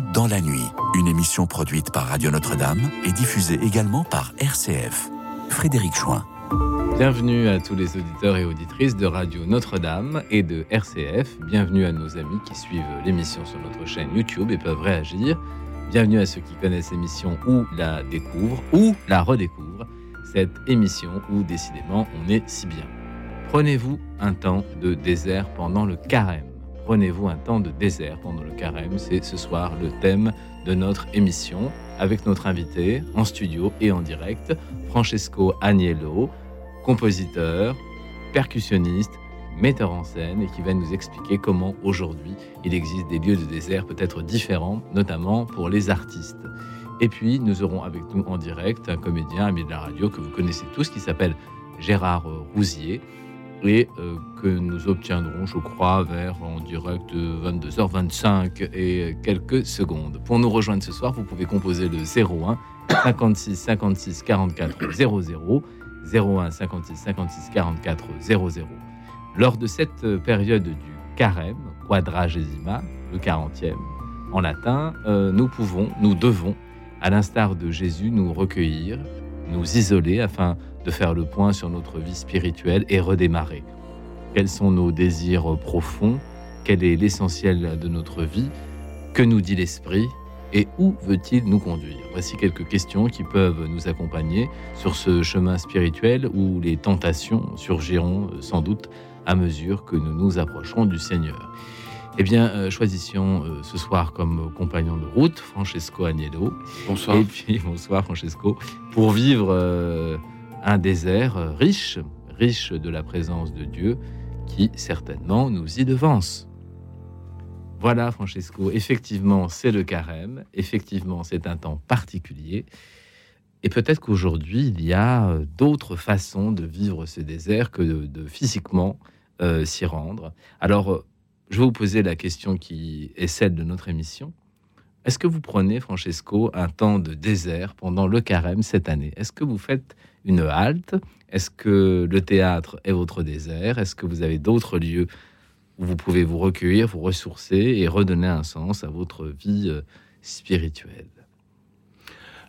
Dans la nuit, une émission produite par Radio Notre-Dame et diffusée également par RCF. Frédéric Chouin. Bienvenue à tous les auditeurs et auditrices de Radio Notre-Dame et de RCF. Bienvenue à nos amis qui suivent l'émission sur notre chaîne YouTube et peuvent réagir. Bienvenue à ceux qui connaissent l'émission ou la découvrent ou la redécouvrent. Cette émission où décidément on est si bien. Prenez-vous un temps de désert pendant le carême. Prenez-vous un temps de désert pendant le carême. C'est ce soir le thème de notre émission avec notre invité en studio et en direct, Francesco Agnello, compositeur, percussionniste, metteur en scène et qui va nous expliquer comment aujourd'hui il existe des lieux de désert peut-être différents, notamment pour les artistes. Et puis nous aurons avec nous en direct un comédien, ami de la radio que vous connaissez tous, qui s'appelle Gérard Rousier et euh, que nous obtiendrons, je crois, vers en direct 22h25 et quelques secondes. Pour nous rejoindre ce soir, vous pouvez composer le 01 56 56 44 00 01 56 56 44 00. Lors de cette période du carême, quadragesima, le 40e en latin, euh, nous pouvons, nous devons, à l'instar de Jésus, nous recueillir, nous isoler afin de faire le point sur notre vie spirituelle et redémarrer. Quels sont nos désirs profonds? Quel est l'essentiel de notre vie? Que nous dit l'Esprit? Et où veut-il nous conduire? Voici quelques questions qui peuvent nous accompagner sur ce chemin spirituel où les tentations surgiront sans doute à mesure que nous nous approcherons du Seigneur. Eh bien, euh, choisissions euh, ce soir comme compagnon de route Francesco Agnello. Bonsoir. Et puis, bonsoir Francesco. Pour vivre euh, un désert riche, riche de la présence de Dieu, qui certainement nous y devance. Voilà Francesco, effectivement c'est le carême, effectivement c'est un temps particulier, et peut-être qu'aujourd'hui il y a euh, d'autres façons de vivre ce désert que de, de physiquement euh, s'y rendre. Alors euh, je vais vous poser la question qui est celle de notre émission. Est-ce que vous prenez, Francesco, un temps de désert pendant le carême cette année? Est-ce que vous faites une halte Est-ce que le théâtre est votre désert? Est-ce que vous avez d'autres lieux où vous pouvez vous recueillir, vous ressourcer et redonner un sens à votre vie euh, spirituelle?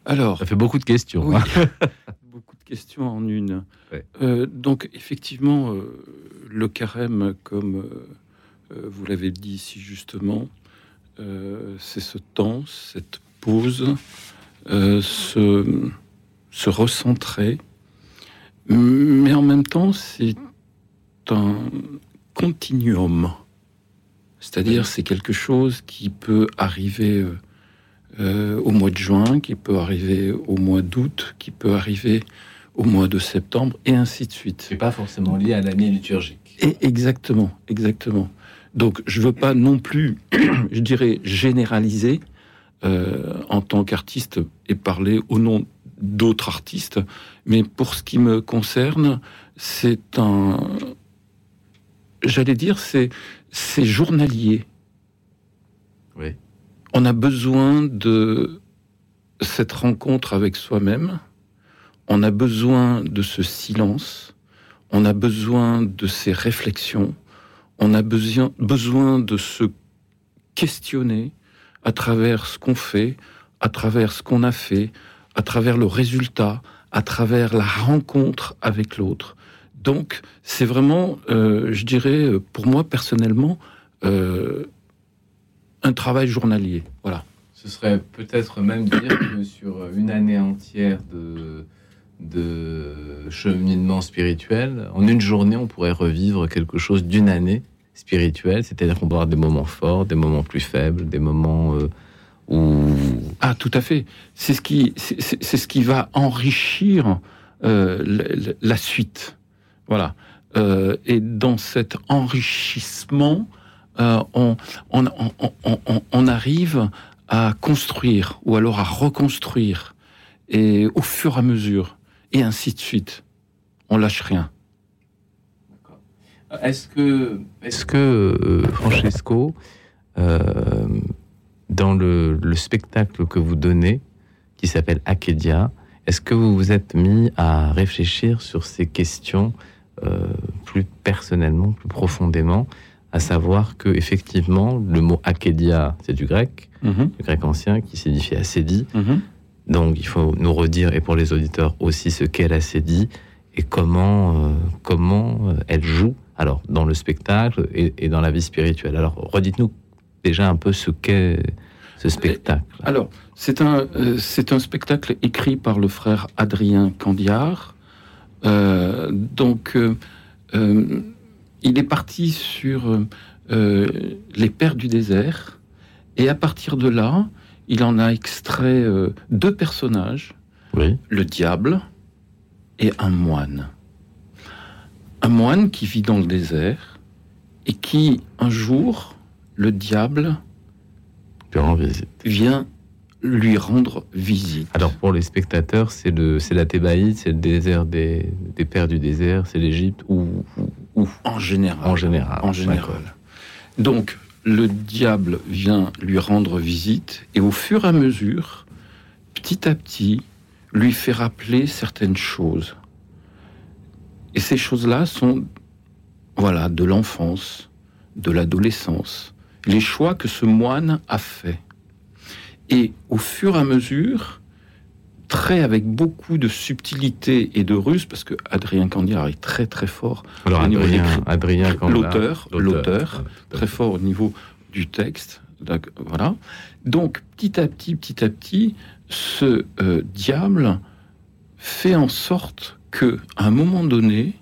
Alors, Ça fait beaucoup de questions. oui, hein. beaucoup de questions en une. Ouais. Euh, donc, effectivement, euh, le carême, comme euh, vous l'avez dit si justement, c'est ce temps, cette pause, se, se recentrer. Mais en même temps, c'est un continuum. C'est-à-dire, c'est quelque chose qui peut arriver euh, euh, au mois de juin, qui peut arriver au mois d'août, qui peut arriver au mois de septembre, et ainsi de suite. C'est pas forcément lié à l'année liturgique. Et exactement, exactement. Donc, je veux pas non plus, je dirais, généraliser euh, en tant qu'artiste et parler au nom d'autres artistes, mais pour ce qui me concerne, c'est un, j'allais dire, c'est c'est journalier. Oui. On a besoin de cette rencontre avec soi-même. On a besoin de ce silence. On a besoin de ces réflexions. On a besoin, besoin de se questionner à travers ce qu'on fait, à travers ce qu'on a fait, à travers le résultat, à travers la rencontre avec l'autre. Donc, c'est vraiment, euh, je dirais, pour moi personnellement, euh, un travail journalier. Voilà. Ce serait peut-être même dire que sur une année entière de, cheminement spirituel, en une journée, on pourrait revivre quelque chose d'une année spirituelle, c'est-à-dire qu'on peut avoir des moments forts, des moments plus faibles, des moments euh, Ah, tout à fait. C'est ce qui, c'est ce qui va enrichir euh, la, la suite. Voilà. Euh, et dans cet enrichissement, euh, on, on, on, on- on- on arrive à construire ou alors à reconstruire et au fur et à mesure et ainsi de suite. On lâche rien. Est-ce que, est-ce que euh, Francesco, euh, dans le, le spectacle que vous donnez, qui s'appelle Akedia, est-ce que vous vous êtes mis à réfléchir sur ces questions euh, plus personnellement, plus profondément, à savoir que effectivement le mot akédia, c'est du grec, Mhm, du grec ancien qui signifie acédie. mhm. Donc il faut nous redire, et pour les auditeurs aussi, ce qu'est l'acédie et comment, euh, comment euh, elle joue alors dans le spectacle et, et dans la vie spirituelle. Alors redites-nous déjà un peu ce qu'est ce spectacle. Alors, c'est un, euh, c'est un spectacle écrit par le frère Adrien Candiard. Euh, donc, euh, il est parti sur les pères du désert. Et à partir de là, il en a extrait deux personnages, Oui, le diable et un moine. Un moine qui vit dans le désert et qui, un jour, le diable vient lui rendre visite. Alors pour les spectateurs, c'est le, c'est la Thébaïde, c'est le désert des, des pères du désert, c'est l'Égypte ou, ou- ou En général. en général. En général. Donc, le diable vient lui rendre visite et au fur et à mesure, petit à petit, lui fait rappeler certaines choses. Et ces choses-là sont, voilà, de l'enfance, de l'adolescence, les choix que ce moine a faits. Et au fur et à mesure, très avec beaucoup de subtilité et de ruse, parce que Adrien Candiard est très très fort Alors Au niveau Adrien, l'auteur, l'auteur, très fort au niveau du texte. D'ac- Voilà. Donc, petit à petit, petit à petit, ce euh, diable fait en sorte que, à un moment donné,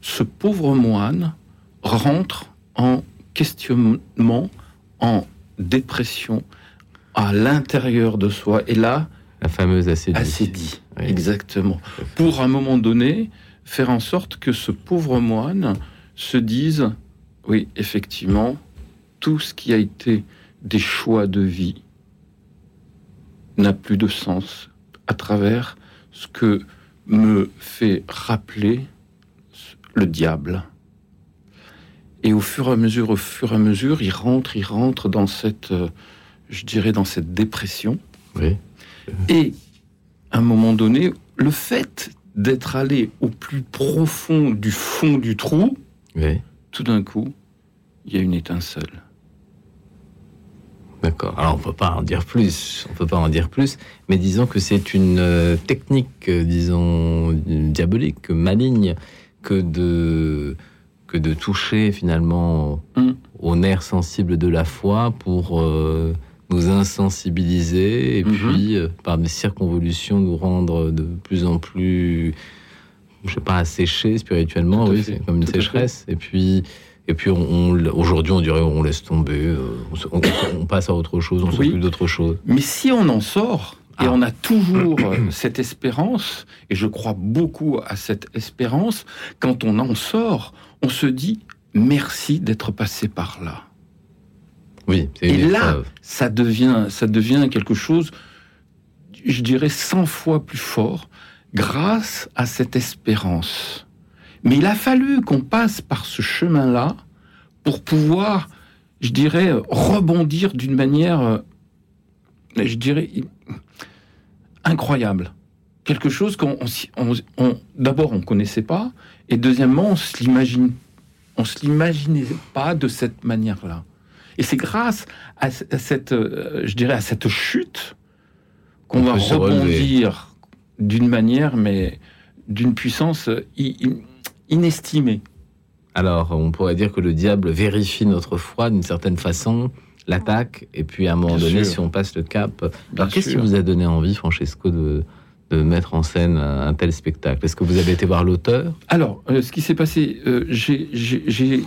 ce pauvre moine rentre en questionnement, en dépression à l'intérieur de soi. Et là, La fameuse acédie. acédie. Oui. Exactement. Pour, à un moment donné, faire en sorte que ce pauvre moine se dise, oui, effectivement, tout ce qui a été des choix de vie n'a plus de sens à travers ce que me fait rappeler le diable. Et au fur et à mesure, au fur et à mesure, il rentre, il rentre dans cette, euh, je dirais, dans cette dépression. Oui. Et à un moment donné, le fait d'être allé au plus profond du fond du trou, Oui. tout d'un coup, il y a une étincelle. D'accord. Alors on peut pas en dire plus, on peut pas en dire plus, mais disons que c'est une euh, technique, euh, disons diabolique, maligne, que de que de toucher finalement Mm. au nerf sensible de la foi pour euh, nous insensibiliser et Mhm. puis euh, par des circonvolutions nous rendre de plus en plus, je sais pas, asséchés spirituellement. Oui, c'est comme une tout sécheresse. Et puis et puis aujourd'hui on dirait on laisse tomber, euh, on, se- on- on passe à autre chose, on Oui. s'occupe d'autre chose. Mais si on en sort, et Ah. on a toujours cette espérance, et je crois beaucoup à cette espérance, quand on en sort, on se dit merci d'être passé par là. Oui, c'est Et là, ça devient, ça devient quelque chose, je dirais, 100 fois plus fort grâce à cette espérance. Mais il a fallu qu'on passe par ce chemin-là pour pouvoir, je dirais, rebondir d'une manière, euh, je dirais, incroyable. Quelque chose qu'on, on- d'abord, on connaissait pas, et deuxièmement, on se l'imagine, on se l'imaginait pas de cette manière-là. Et c'est grâce à, cette, euh, je dirais, à cette chute qu'on On va rebondir d'une manière, mais d'une puissance i- inestimée. Alors, on pourrait dire que le diable vérifie notre foi d'une certaine façon, l'attaque, et puis à un moment Bien donné, sûr. si on passe le cap. Alors, qu'est-ce qui vous a donné envie, Francesco, de, de mettre en scène un, un tel spectacle? Est-ce que vous avez été voir l'auteur? Alors, euh, ce qui s'est passé, euh, j'ai-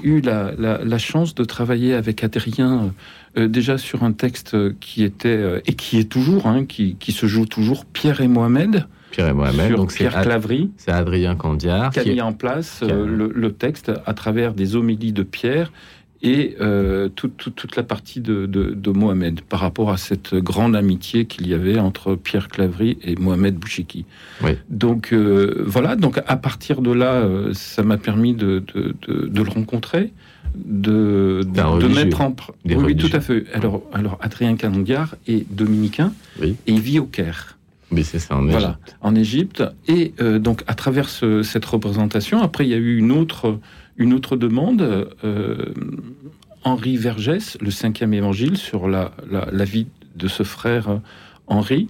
eu la, la- la chance de travailler avec Adrien euh, déjà sur un texte qui était, et qui est toujours, hein, qui, qui se joue toujours, Pierre et Mohamed, Pierre et Mohamed, sur donc c'est Pierre Clavry, c'est Adrien Candiard. qui a mis en place qui a- le, le texte à travers des homélies de Pierre et euh, toute- toute- toute la partie de, de- de Mohamed par rapport à cette grande amitié qu'il y avait entre Pierre Clavry et Mohamed Bouchiki. Oui. Donc euh, voilà, donc à partir de là, euh, ça m'a permis de, le rencontrer, de, mettre en... oui, oui, tout à fait. Alors, alors Adrien Canondiard est dominicain Oui. et il vit au Caire. Oui, c'est ça, en Voilà, Égypte. en Égypte. Et euh, donc, à travers ce- cette représentation, après, il y a eu une autre, une autre demande, euh, Henri Vergès, le cinquième évangile, sur la, la, vie de ce frère Henri.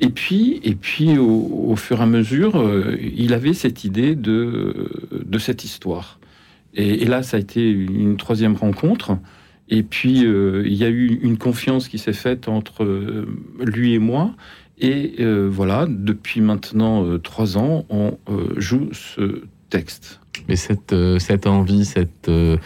Et puis, et puis au, fur et à mesure, euh, il avait cette idée de, de cette histoire. Et, là, ça a été une troisième rencontre. Et puis, euh, il y a eu une confiance qui s'est faite entre lui et moi. Et voilà, depuis maintenant trois ans, on joue ce texte. Mais cette, euh, cette envie, cette, euh,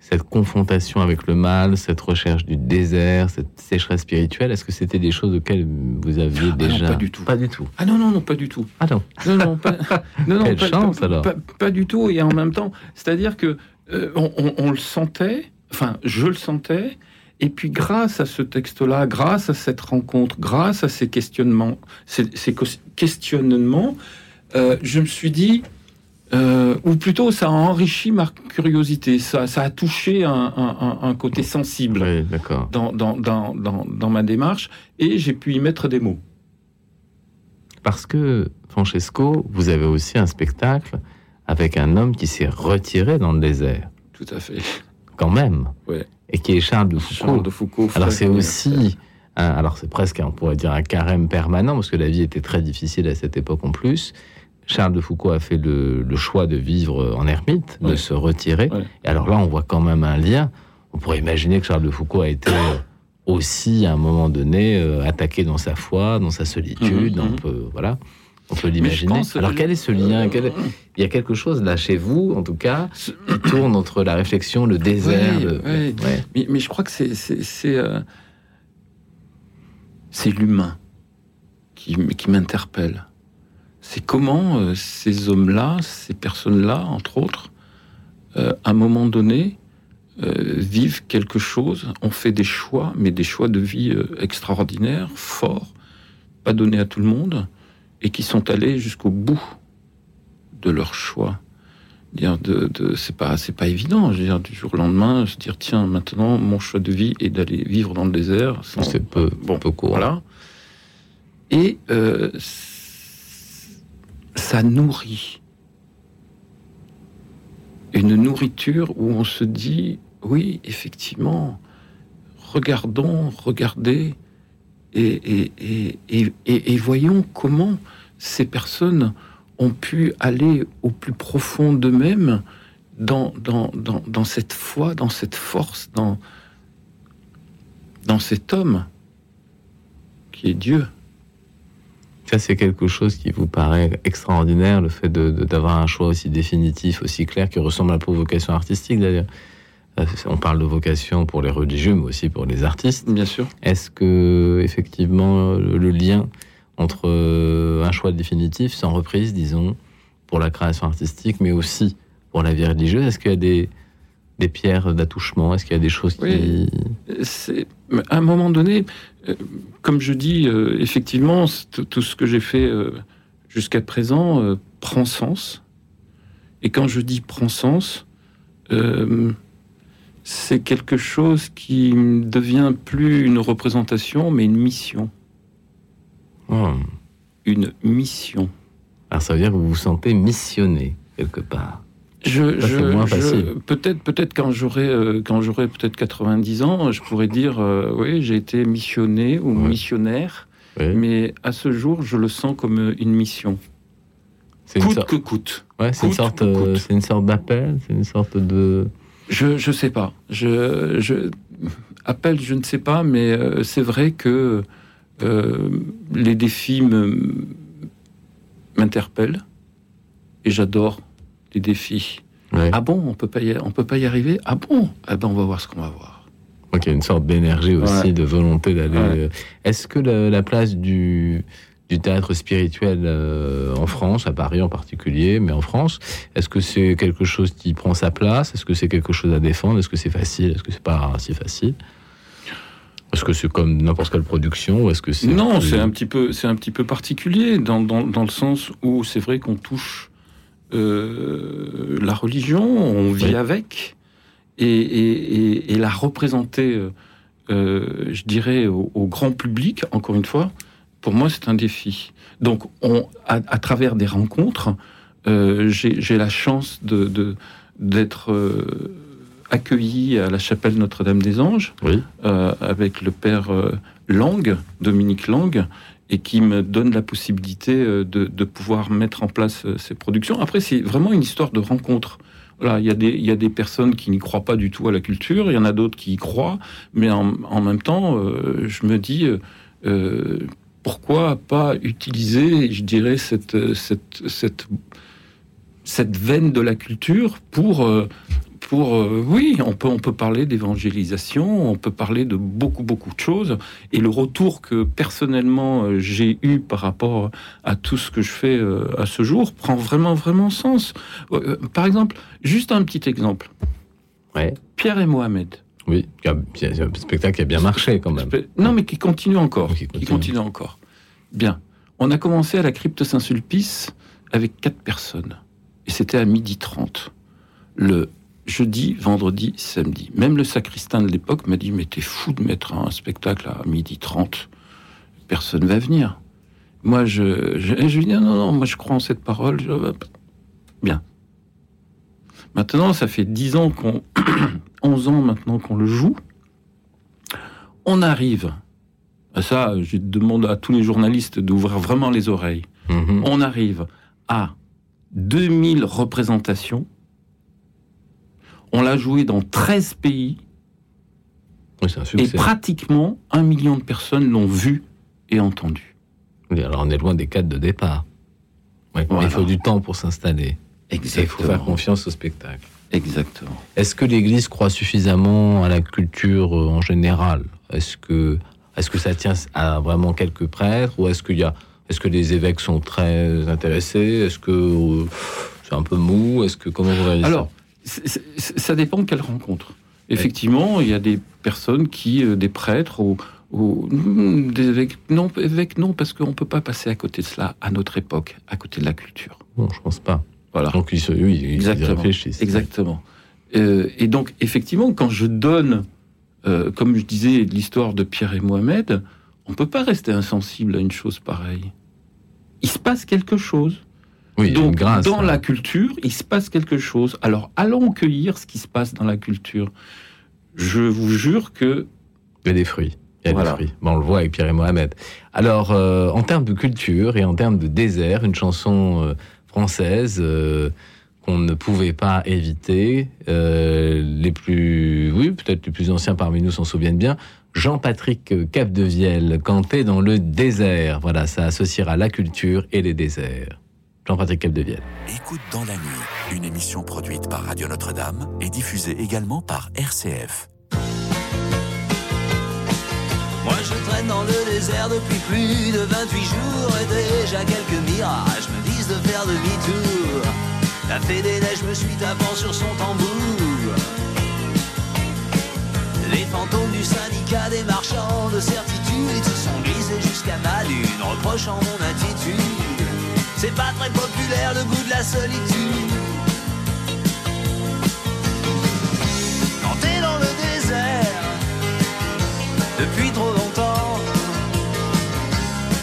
cette confrontation avec le mal, cette recherche du désert, cette sécheresse spirituelle, est-ce que c'était des choses auxquelles vous aviez déjà ah non, Pas du tout. Pas du tout. Ah non, non, non, pas du tout. Ah non. Non, non, pas, non, Quelle chance alors. Pas, du tout. Et en même temps, c'est-à-dire que euh, on, on, le sentait, enfin, je le sentais. Et puis, grâce à ce texte-là, grâce à cette rencontre, grâce à ces questionnements, ces, ces questionnements, euh, je me suis dit, euh, ou plutôt ça a enrichi ma curiosité, ça, ça a touché un, un, un côté sensible dans, dans, dans, dans, ma démarche, et j'ai pu y mettre des mots. Parce que, Francesco, vous avez aussi un spectacle avec un homme qui s'est retiré dans le désert. Tout à fait. Quand même. Ouais. Et qui est Charles de Foucault. Charles de Foucault alors c'est aussi... alors c'est presque, on pourrait dire, un carême permanent, parce que la vie était très difficile à cette époque en plus. Charles de Foucault a fait le, choix de vivre en ermite, de se retirer. Et alors là, on voit quand même un lien. On pourrait imaginer que Charles de Foucault a été aussi, à un moment donné, euh, attaqué dans sa foi, dans sa solitude. On mhm. peut, voilà, on peut l'imaginer. Alors quel est ce lien? euh, Il y a quelque chose là chez vous, en tout cas, qui tourne entre la réflexion, le désert. Mais, je crois que c'est c'est euh, l'humain qui, qui m'interpelle c'est comment euh, ces hommes-là, ces personnes-là, entre autres, euh, à un moment donné, euh, vivent quelque chose, ont fait des choix, mais des choix de vie extraordinaires, forts, pas donnés à tout le monde, et qui sont allés jusqu'au bout de leur choix. Dire de, c'est pas c'est pas évident. Je veux dire du jour au lendemain, se dire tiens maintenant mon choix de vie est d'aller vivre dans le désert. C'est peu bon peu court. Voilà. Et ça nourrit. Une nourriture où on se dit, oui, effectivement, regardons, regardez, et, voyons comment ces personnes ont pu aller au plus profond d'eux-mêmes dans, cette foi, dans cette force, dans cet homme qui est Dieu. Ça, c'est quelque chose qui vous paraît extraordinaire, le fait d'avoir un choix aussi définitif, aussi clair, qui ressemble à la vocation artistique d'ailleurs. Euh, on parle de vocation pour les religieux, mais aussi pour les artistes. Bien sûr. Est-ce que, effectivement, le lien entre euh, un choix définitif, sans reprise, disons, pour la création artistique, mais aussi pour la vie religieuse, est-ce qu'il y a des, des pierres d'attouchement Est-ce qu'il y a des choses qui... C'est à un moment donné, euh, comme je dis, euh, effectivement, tout ce que j'ai fait euh, jusqu'à présent prend sens. Et quand je dis prend sens, c'est quelque chose qui devient plus une représentation, mais une mission. Hmm. Une mission. Alors ça veut dire que vous vous sentez missionné quelque part. Je, peut-être, peut-être quand j'aurai, euh, quand j'aurai peut-être 90 ans, je pourrais dire, euh, oui, j'ai été missionné ou missionnaire, mais à ce jour, je le sens comme une mission. Coûte que coûte. Ouais, c'est une sorte, euh, c'est une sorte d'appel, c'est une sorte de. Je, je sais pas. Je, je appel, je ne sais pas, mais c'est vrai que les défis m'interpellent et j'adore les défis. Ah bon, on peut pas y, on peut pas y arriver? Ah bon, ah ben on va voir ce qu'on va voir. Ok, une sorte d'énergie aussi, de volonté d'aller. Euh, est-ce que la, place du, du théâtre spirituel euh, en France, à Paris en particulier, mais en France, est-ce que c'est quelque chose qui prend sa place? Est-ce que c'est quelque chose à défendre? Est-ce que c'est facile? Est-ce que c'est pas si facile? Est-ce que c'est comme n'importe quelle production est-ce que c'est non c'est un petit peu c'est un petit peu particulier dans, dans, dans le sens où c'est vrai qu'on touche euh, la religion, on vit avec, et, la représenter, euh, euh, je dirais, au, grand public, encore une fois, pour moi, c'est un défi. Donc, on, à, travers des rencontres, j'ai la chance de, d'être accueilli à la chapelle Notre-Dame-des-Anges avec le père Lang, Dominique Lang, et qui me donne la possibilité de, de pouvoir mettre en place ces productions. Après, c'est vraiment une histoire de rencontre. Voilà, il y, a des, y a des personnes qui n'y croient pas du tout à la culture, il y en a d'autres qui y croient, mais en, même temps, euh, je me dis, euh, euh, pourquoi pas utiliser, je dirais, cette, cette, cette, cette veine de la culture pour, pour, euh, oui, on peut, on peut parler d'évangélisation, on peut parler de beaucoup, beaucoup de choses. Et le retour que personnellement euh, j'ai eu par rapport à tout ce que je fais euh, à ce jour prend vraiment, vraiment sens. par exemple, juste un petit exemple. Ouais. Pierre et Mohamed. Oui, un spectacle qui a bien marché quand même. Non, mais qui continue encore. Qui continue. Qui continue encore. Bien. On a commencé à la crypte Saint-Sulpice avec quatre personnes. Et c'était à midi 30. Le jeudi, vendredi, samedi. Même le sacristain de l'époque m'a dit, mais t'es fou de mettre un spectacle à midi 30. Personne va venir. Moi, je, je, je lui dis, non, non, moi je crois en cette parole. Bien. Maintenant, ça fait 10 ans qu'on, 11 ans maintenant qu'on le joue. On arrive. Ça, je demande à tous les journalistes d'ouvrir vraiment les oreilles. Mm-hmm. On arrive à 2000 représentations on l'a joué dans 13 pays. et pratiquement un million de personnes l'ont vu et entendu. alors on est loin des cadres de départ. Il faut du temps pour s'installer. Exactement. Il faut faire confiance au spectacle. Exactement. Est-ce que l'Église croit suffisamment à la culture euh, en général? Est-ce que, est que ça tient à vraiment quelques prêtres ou est-ce qu'il y a, est-ce que les évêques sont très intéressés? Est-ce que euh, c'est un peu mou? Est-ce que comment vous réalisez Alors, ça dépend de quelle rencontre. Effectivement, il y a des personnes qui, euh, des prêtres ou, hmm, des évêques, non, évêques non, parce qu'on ne peut pas passer à côté de cela à notre époque, à côté de la culture. Non, je pense pas. Voilà. Donc ils, oui, exactement, réfléchissent. Exactement. Euh, et donc, effectivement, quand je donne, euh, comme je disais, l'histoire de Pierre et Mohamed, on ne peut pas rester insensible à une chose pareille. Il se passe quelque chose. Donc, dans la culture, il se passe quelque chose. Alors, allons cueillir ce qui se passe dans la culture. Je vous jure que... Il y a des fruits. Il y a des fruits. on le voit avec Pierre et Mohamed. Alors, euh, en termes de culture et en termes de désert, une chanson euh, française euh, qu'on ne pouvait pas éviter. les plus... Oui, peut-être les plus anciens parmi nous s'en souviennent bien. Jean-Patrick Capdevielle, canté dans le désert. Voilà, ça associera la culture et les déserts. Jean-Patrick Capdevielle. Écoute dans la nuit, une émission produite par Radio Notre-Dame et diffusée également par RCF. Moi je traîne dans le désert depuis plus de 28 jours et déjà quelques mirages me disent de faire demi-tour. La fée des neiges me suit tapant sur son tambour. Les fantômes du syndicat des marchands de certitude se sont glissés jusqu'à ma lune, reprochant mon attitude. C'est pas très populaire le goût de la solitude. Quand t'es dans le désert, depuis trop longtemps,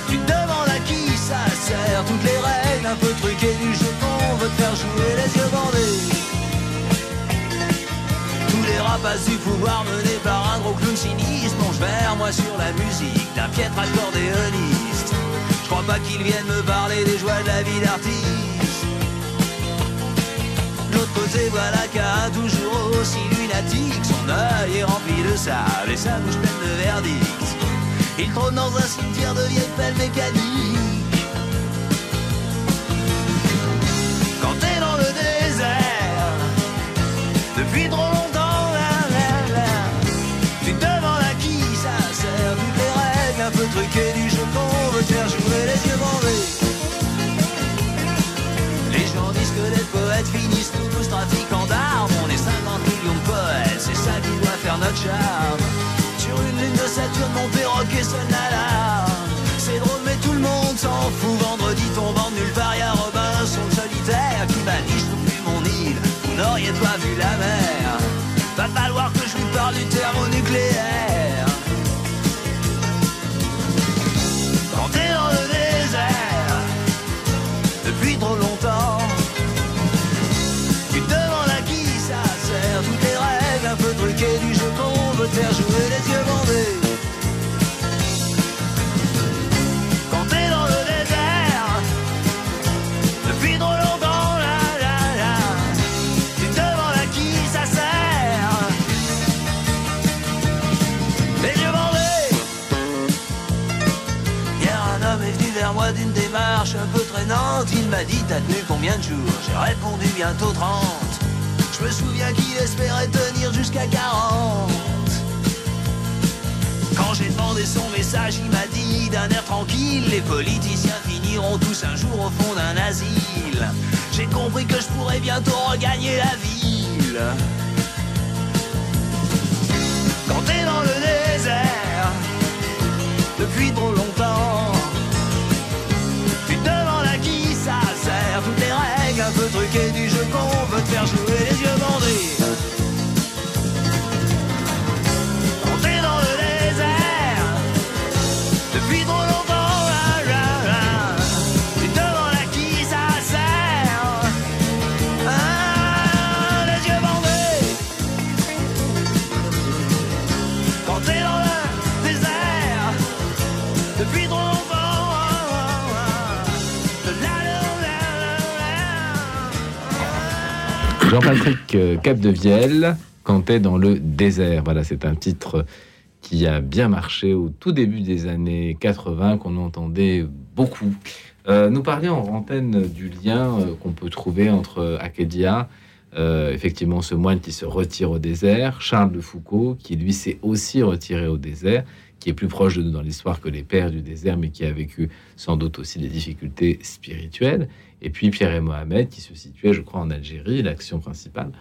tu te demandes à qui ça sert. Toutes les règles un peu truquées du jeu qu'on veut te faire jouer les yeux bandés. Tous les rapaces du pouvoir menés par un gros clown sinistre plongent vers moi sur la musique d'un piètre accordéoniste. Je crois pas qu'ils viennent me parler des joies de la vie d'artiste. L'autre côté, voilà qu'un toujours aussi lunatique. Son œil est rempli de sable et sa bouche pleine de verdict. Il trône dans un cimetière de vieilles pelles mécaniques. Quand t'es dans le désert, depuis trop longtemps, tu te demandes à qui ça sert. Toutes les un peu truquées du les yeux bandés. Les gens disent que les poètes finissent tous trafiquants d'armes. On est 50 millions de poètes, c'est ça qui doit faire notre charme. Sur une lune de Saturne, mon perroquet sonne l'alarme. C'est drôle, mais tout le monde s'en fout. Vendredi tombant nulle part, y'a Robinson solitaire qui m'a dit Je plus mon île, vous n'auriez pas vu la mer. Va falloir que je lui parle du thermonucléaire. M'a dit t'as tenu combien de jours J'ai répondu bientôt 30. Je me souviens qu'il espérait tenir jusqu'à 40. Quand j'ai demandé son message, il m'a dit d'un air tranquille Les politiciens finiront tous un jour au fond d'un asile. J'ai compris que je pourrais bientôt regagner la ville. Quand t'es dans le désert, depuis trop longtemps, veut te faire jouer Jean-Patrick euh, Capdevielle, t'es dans le désert. Voilà, c'est un titre qui a bien marché au tout début des années 80, qu'on entendait beaucoup. Euh, nous parlions en antenne du lien euh, qu'on peut trouver entre Acadia, euh, effectivement ce moine qui se retire au désert, Charles de Foucault, qui lui s'est aussi retiré au désert, qui est plus proche de nous dans l'histoire que les pères du désert, mais qui a vécu sans doute aussi des difficultés spirituelles. Et puis Pierre et Mohamed, qui se situait, je crois, en Algérie, l'action principale.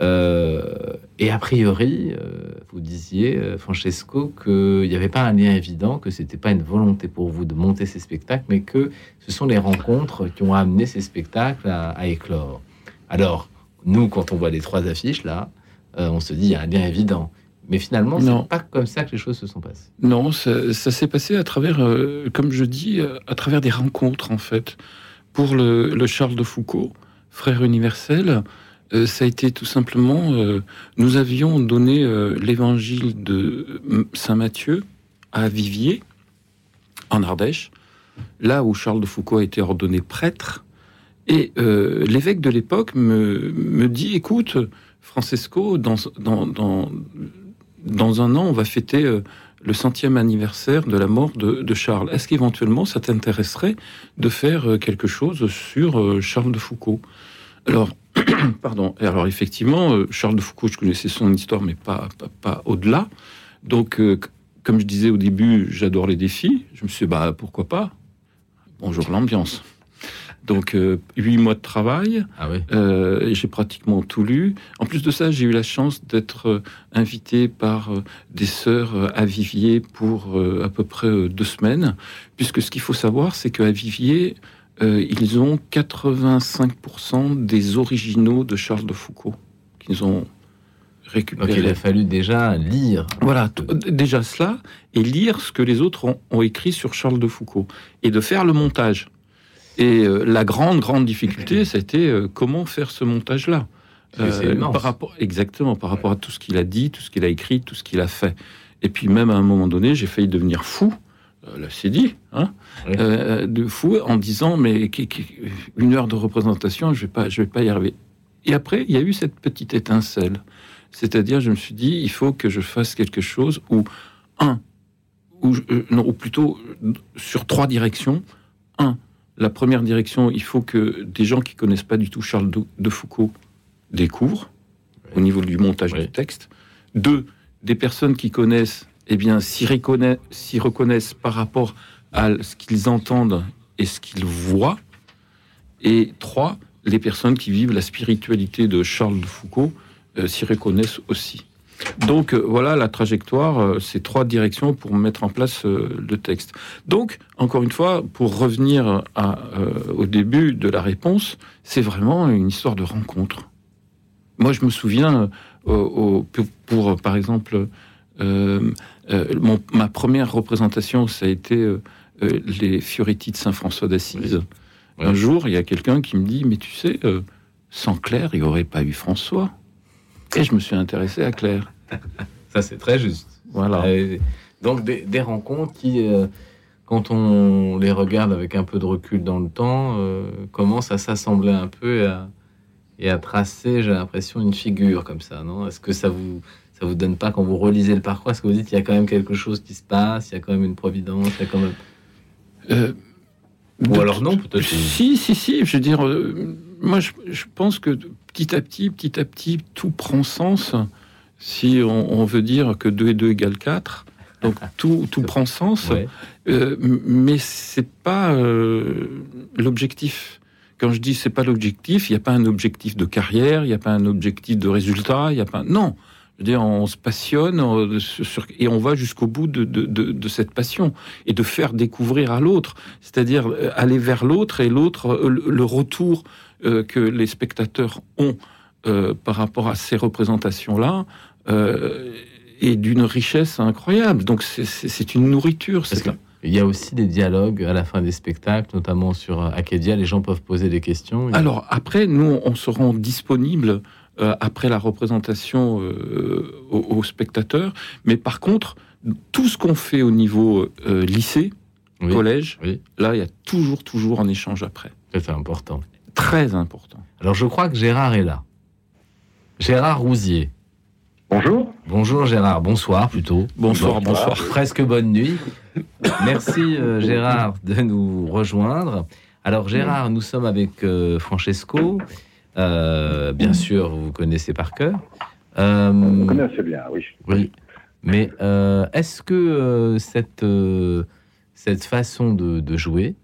Euh, et a priori, euh, vous disiez, Francesco, qu'il n'y avait pas un lien évident, que c'était pas une volonté pour vous de monter ces spectacles, mais que ce sont les rencontres qui ont amené ces spectacles à, à éclore. Alors, nous, quand on voit les trois affiches là, euh, on se dit il y a un lien évident. Mais finalement, c'est pas comme ça que les choses se sont passées. Non, ça, ça s'est passé à travers, euh, comme je dis, euh, à travers des rencontres en fait. Pour le, le Charles de Foucault, frère universel, euh, ça a été tout simplement, nous avions donné l'évangile de Saint Matthieu à Viviers, en Ardèche, là où Charles de Foucault a été ordonné prêtre. Et euh, l'évêque de l'époque me, me dit, écoute, Francesco, dans, dans, dans, dans un an, on va fêter euh, le centième anniversaire de la mort de, de Charles. Est-ce qu'éventuellement ça t'intéresserait de faire euh, quelque chose sur euh, Charles de Foucault? Alors, pardon. Et alors effectivement, Charles de Foucault, je connaissais son histoire, mais pas, pas, pas au-delà. Donc, comme je disais au début, j'adore les défis. Je me suis dit, bah pourquoi pas? Bonjour l'ambiance. Donc, euh, huit mois de travail. Ah oui. Euh, et j'ai pratiquement tout lu. En plus de ça, j'ai eu la chance d'être euh, invité par des sœurs à Viviers pour à peu près deux semaines, puisque ce qu'il faut savoir, c'est qu'à Viviers, euh, ils ont 85% des originaux de Charles de Foucault qu'ils ont Donc récupérés. il a fallu déjà lire. Voilà, déjà cela, et lire ce que les autres ont, ont écrit sur Charles de Foucault, et de faire le montage. Et euh, la grande, grande difficulté, c'était euh, comment faire ce montage-là? Immense. par rapport, exactement, par rapport à tout ce qu'il a dit, tout ce qu'il a écrit, tout ce qu'il a fait. Et puis même à un moment donné, j'ai failli devenir fou. Euh, là, c'est dit, hein, Oui. euh, de fou, en disant mais une heure de représentation, je vais pas, je vais pas y arriver. Et après, il y a eu cette petite étincelle. C'est-à-dire, je me suis dit, il faut que je fasse quelque chose où, un, ou je- euh, non, ou plutôt euh, sur trois directions. Un, la première direction, il faut que des gens qui connaissent pas du tout Charles de, Foucault découvrent au niveau du montage Oui. du texte. Deux, des personnes qui connaissent, eh bien, s'y reconnaissent, s'y reconnaissent par rapport à ce qu'ils entendent et ce qu'ils voient. Et trois, les personnes qui vivent la spiritualité de Charles de Foucault euh, s'y reconnaissent aussi. Donc euh, voilà la trajectoire, euh, ces trois directions pour mettre en place euh, le texte. Donc, encore une fois, pour revenir à, au début de la réponse, c'est vraiment une histoire de rencontre. Moi, je me souviens, au- pour, pour, par exemple, euh, euh, mon- ma première représentation, ça a été euh, les Fioretti de Saint-François d'Assise. Oui. Un jour, il y a quelqu'un qui me dit, mais tu sais, sans Claire, il n'y aurait pas eu François. Et je me suis intéressé à Claire. Ça, c'est très juste. Voilà. Euh, donc des, des rencontres qui, euh, quand on les regarde avec un peu de recul dans le temps, euh, commencent à s'assembler un peu et à, et à tracer, j'ai l'impression, une figure comme ça, non? Est-ce que ça vous ça vous donne pas quand vous relisez le parcours Est-ce que vous dites qu'il y a quand même quelque chose qui se passe Il y a quand même une providence Il y a quand même Euh, Ou alors non, peut-être. Si, si, si. Je veux dire, moi, je, je pense que petit à petit, petit à petit, tout prend sens. Si on, on veut dire que 2 et 2 égale 4, donc tout, tout prend sens. Ouais. Euh, mais c'est pas euh, l'objectif. Quand je dis c'est pas l'objectif, il n'y a pas un objectif de carrière, il n'y a pas un objectif de résultat, il y a pas. Non. Je veux dire, on se passionne on- sur- et on va jusqu'au bout de, de, de, de cette passion et de faire découvrir à l'autre, c'est-à-dire euh, aller vers l'autre et l'autre, euh, le le retour euh, que les spectateurs ont euh, par rapport à ces représentations-là euh, est d'une richesse incroyable. Donc c'est- une nourriture. C'est- qu'il y a aussi des dialogues à la fin des spectacles, notamment sur Acadia. Les gens peuvent poser des questions. Alors après, nous, on se rend disponible euh, après la représentation euh, aux, aux spectateurs. Mais par contre, tout ce qu'on fait au niveau euh, lycée, Oui. collège, Oui. là, il y a toujours, toujours un échange après. Ça, c'est important. Très important. Alors, je crois que Gérard est là. Gérard Rousier. Bonjour. Bonjour Gérard, bonsoir plutôt. Bonsoir, Bon, bonsoir. Presque bonne nuit. Merci euh, Gérard de nous rejoindre. Alors Gérard, nous sommes avec euh, Francesco. Euh, bien sûr, vous vous connaissez par cœur. Euh, On connaît assez bien, oui. oui. Mais euh, est-ce que euh, cette, euh, cette façon de, de jouer,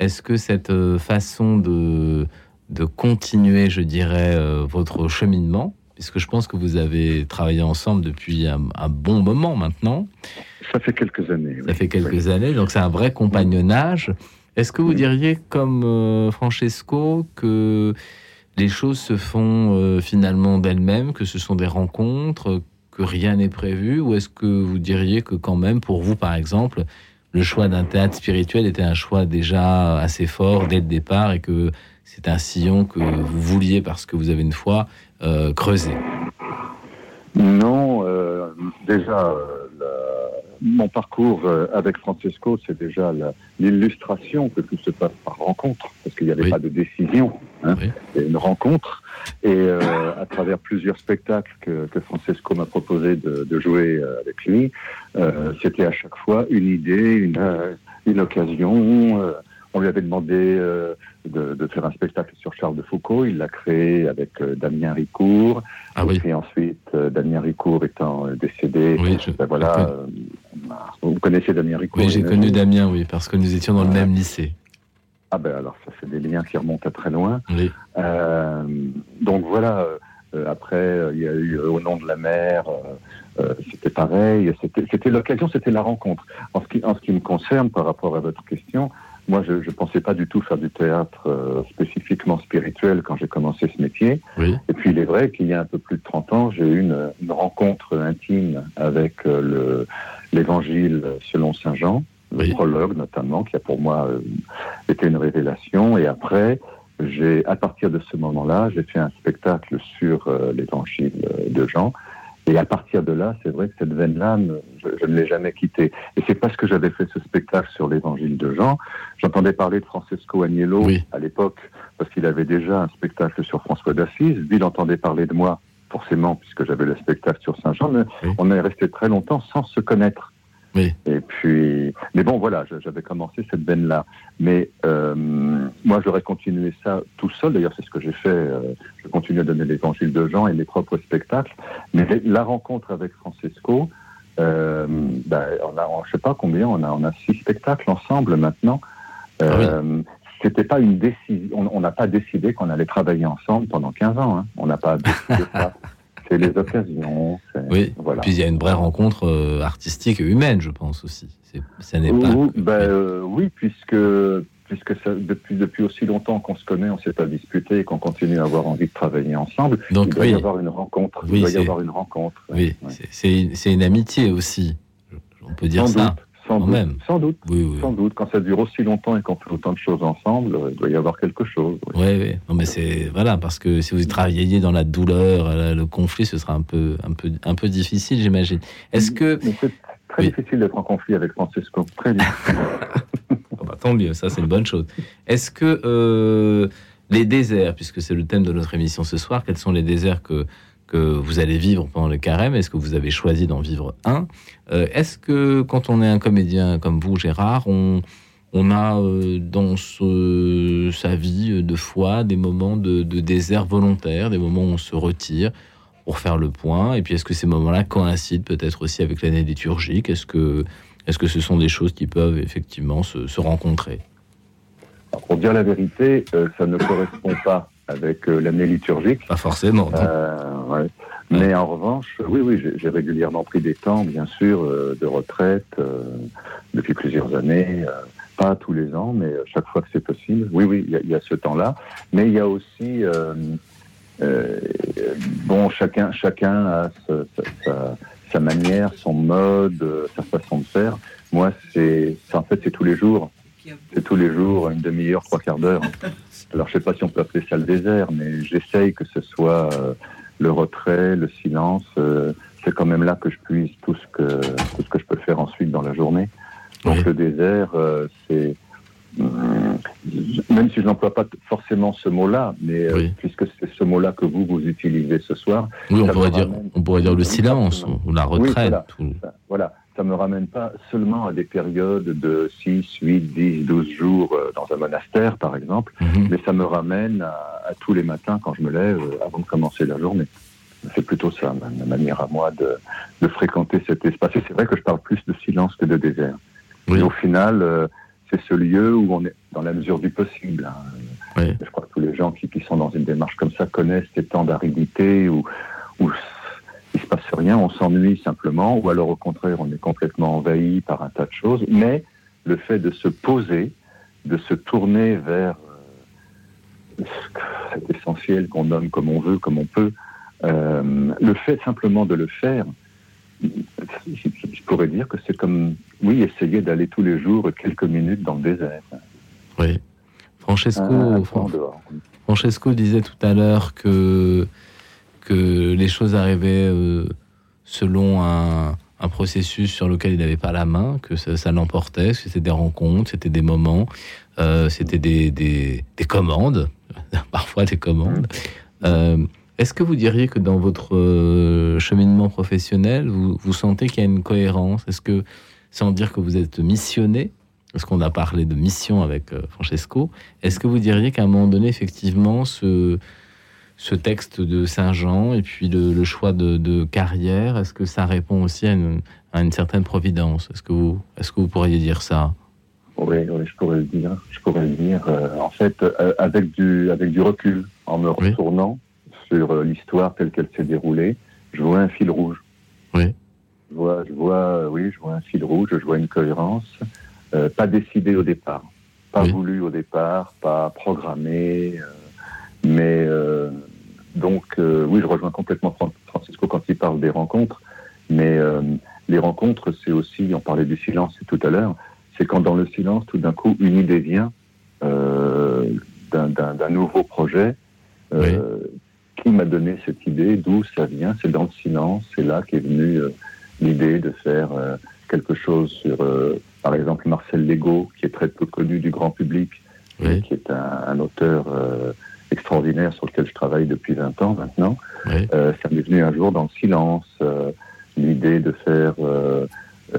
est-ce que cette euh, façon de, de continuer, je dirais, euh, votre cheminement, puisque je pense que vous avez travaillé ensemble depuis un, un bon moment maintenant, Ça fait quelques années. ça oui. fait quelques années, donc c'est un vrai compagnonnage. Est-ce que vous diriez, comme euh, Francesco, que les choses se font euh, finalement d'elles-mêmes, que ce sont des rencontres, que rien n'est prévu, ou est-ce que vous diriez que quand même, pour vous par exemple, le choix d'un théâtre spirituel était un choix déjà assez fort dès le départ et que c'est un sillon que vous vouliez parce que vous avez une foi euh, creuser Non, euh, déjà, euh, la- mon parcours avec Francesco, c'est déjà l'illustration que tout se passe par rencontre, parce qu'il n'y avait Oui. pas de décision. Hein, Oui. C'est une rencontre. Et euh, à travers plusieurs spectacles que, que Francesco m'a proposé de, de jouer euh, avec lui, euh, c'était à chaque fois une idée, une, une occasion. on lui avait demandé de, de faire un spectacle sur Charles de Foucault. Il l'a créé avec Damien Ricourt. Ah oui, Et ensuite, Damien Ricourt étant décédé, Oui, je- ben voilà, vous connaissez Damien Ricourt oui j'ai connu Damien, oui, parce que nous étions dans le même lycée. Ah ben alors, ça fait des liens qui remontent à très loin. Oui. Euh, donc voilà, euh, après, euh, il y a eu euh, Au nom de la mer, euh, euh, c'était pareil, c'était l'occasion, c'était la rencontre. En ce, qui, en ce qui me concerne, par rapport à votre question, moi, je ne pensais pas du tout faire du théâtre euh, spécifiquement spirituel quand j'ai commencé ce métier. Oui. Et puis il est vrai qu'il y a un peu plus de 30 ans, j'ai eu une, une rencontre intime avec le- l'évangile selon Saint Jean, le Oui. prologue notamment, qui a pour moi euh, été une révélation. Et après, j'ai, à partir de ce moment-là, j'ai fait un spectacle sur euh, l'évangile euh, de Jean. Et à partir de là, c'est vrai que cette veine-là, je, je ne l'ai jamais quittée. Et c'est parce que j'avais fait ce spectacle sur l'évangile de Jean. J'entendais parler de Francesco Agnello Oui. à l'époque, parce qu'il avait déjà un spectacle sur François d'Assise. Lui, il entendait parler de moi, forcément, puisque j'avais le spectacle sur Saint-Jean. Mais Oui. on est resté très longtemps sans se connaître. Oui. Et puis, mais bon, voilà, j'avais commencé cette veine-là. Mais euh, moi, j'aurais continué ça tout seul. D'ailleurs, c'est ce que j'ai fait. euh, je continue à donner l'évangile de Jean et mes propres spectacles. Mais la rencontre avec Francesco, euh, ben, on a, on- je sais pas combien, on a, on a six spectacles ensemble maintenant. Ah oui. Euh, C'était pas une décision. On on n'a pas décidé qu'on allait travailler ensemble pendant 15 ans. hein. On n'a pas décidé ça. C'est les occasions. Oui. Voilà. Puis il y a une vraie rencontre euh, artistique et humaine, je pense aussi. Ça n'est pas. Oui, ben, euh, oui, puisque puisque ça, depuis depuis aussi longtemps qu'on se connaît, on s'est pas disputé et qu'on continue à avoir envie de travailler ensemble. Donc il doit oui, y avoir une rencontre. Oui, il doit y avoir une rencontre. oui, Ouais. c'est- une amitié aussi. On peut dire sans ça. doute, sans doute, même. sans doute, Oui, oui. sans doute. Quand ça dure aussi longtemps et qu'on fait autant de choses ensemble, il doit y avoir quelque chose. oui. Oui, oui. Non, mais c'est voilà parce que si vous travaillez dans la douleur, euh, le conflit, ce sera un peu, un peu, un peu difficile, j'imagine. Est-ce que c'est très difficile d'être en conflit avec Francesco. Très difficile. Oh, bah, tant mieux, ça c'est une bonne chose. Est-ce que euh, les déserts, puisque c'est le thème de notre émission ce soir, quels sont les déserts que que vous allez vivre pendant le carême Est-ce que vous avez choisi d'en vivre un. Euh, Est-ce que quand on est un comédien comme vous, Gérard, on a euh, dans ce- sa vie de foi des moments de, désert volontaire, des moments où on se retire pour faire le point? Et puis, est-ce que ces moments-là coïncident peut-être aussi avec l'année liturgique Est-ce que, est-ce que ce sont des choses qui peuvent effectivement se, rencontrer? Pour dire la vérité, euh, ça ne correspond pas avec euh, l'année liturgique. Pas forcément. non Euh, ouais. Mais en revanche, oui, oui, j'ai- régulièrement pris des temps, bien sûr, euh, de retraite euh, depuis plusieurs années. euh, pas tous les ans, mais euh, chaque fois que c'est possible. Oui, oui, il y a- il y, a ce temps-là. Mais il y a aussi, euh, euh, bon, chacun, chacun a sa, sa- sa manière, son mode, euh, sa façon de faire. Moi, c'est- en fait, c'est tous les jours. C'est tous les jours, une demi-heure, trois quarts d'heure. Alors, je sais pas si on peut appeler ça le désert, mais j'essaye que ce soit euh, le retrait, le silence. euh, c'est quand même là que je puise tout ce que tout ce que je peux faire ensuite dans la journée. Donc Oui. le désert, euh, c'est hum, même si je n'emploie pas forcément ce mot-là, mais Oui. puisque c'est ce mot-là que vous vous utilisez ce soir, Oui, on pourrait, dire, on pourrait dire le Oui, silence ou la retraite. voilà. ou- voilà, ça me ramène pas seulement à des périodes de 6, 8, 10, 12 jours euh, dans un monastère, par exemple, Mhm. mais ça me ramène à, à tous les matins quand je me lève euh, avant de commencer la journée. C'est plutôt ça, ma, ma manière à moi de, de fréquenter cet espace. Et c'est vrai que je parle plus de silence que de désert. Oui. Et au final, euh, c'est ce lieu où on est dans la mesure du possible. hein. Oui. Je crois que tous les gens qui, qui sont dans une démarche comme ça connaissent ces temps d'aridité où, où il se passe rien, on s'ennuie simplement, ou alors au contraire, on est complètement envahi par un tas de choses. Mais le fait de se poser, de se tourner vers euh, cet essentiel qu'on nomme comme on veut, comme on peut, euh, le fait simplement de le faire, je, pourrais dire que c'est comme, oui, essayer d'aller tous les jours quelques minutes dans le désert. Oui. Francesco, Fran- dehors. Francesco disait tout à l'heure que, que les choses arrivaient euh, selon un, processus sur lequel il n'avait pas la main, que ça, ça l'emportait, que c'était des rencontres, c'était des moments, euh, c'était des, des, des commandes, parfois des commandes. Euh, Est-ce que vous diriez que dans votre cheminement professionnel, vous, vous sentez qu'il y a une cohérence? Est-ce que, sans dire que vous êtes missionné, parce qu'on a parlé de mission avec Francesco, est-ce que vous diriez qu'à un moment donné, effectivement, ce, ce texte de Saint-Jean et puis le, le choix de, de carrière, est-ce que ça répond aussi à une, à une certaine providence? Est-ce que, vous, est que vous pourriez dire ça? Oui, oui, je pourrais le dire. Je pourrais le dire. euh, en fait, euh, avec du avec du recul, en me Oui. retournant sur euh, l'histoire telle qu'elle s'est déroulée, je vois un fil rouge. Oui. Je vois, je vois, oui, je vois un fil rouge. Je vois une cohérence, euh, pas décidée au départ, pas Oui. voulu au départ, pas programmée, mais euh, donc euh, oui, je rejoins complètement Fran- Francisco quand il parle des rencontres, mais euh, les rencontres, c'est aussi, on parlait du silence tout à l'heure, c'est quand dans le silence, tout d'un coup, une idée vient euh, d'un- nouveau projet. euh, Qui m'a donné cette idée D'où ça vient C'est dans le silence. C'est là qu'est venue l'idée de faire euh, quelque chose sur, euh, par exemple, Marcel Legault, qui est très peu connu du grand public, Oui, qui est un, un auteur euh, extraordinaire sur lequel je travaille depuis 20 ans maintenant. oui, Euh, ça m'est venu un jour dans le silence, euh, l'idée de faire euh,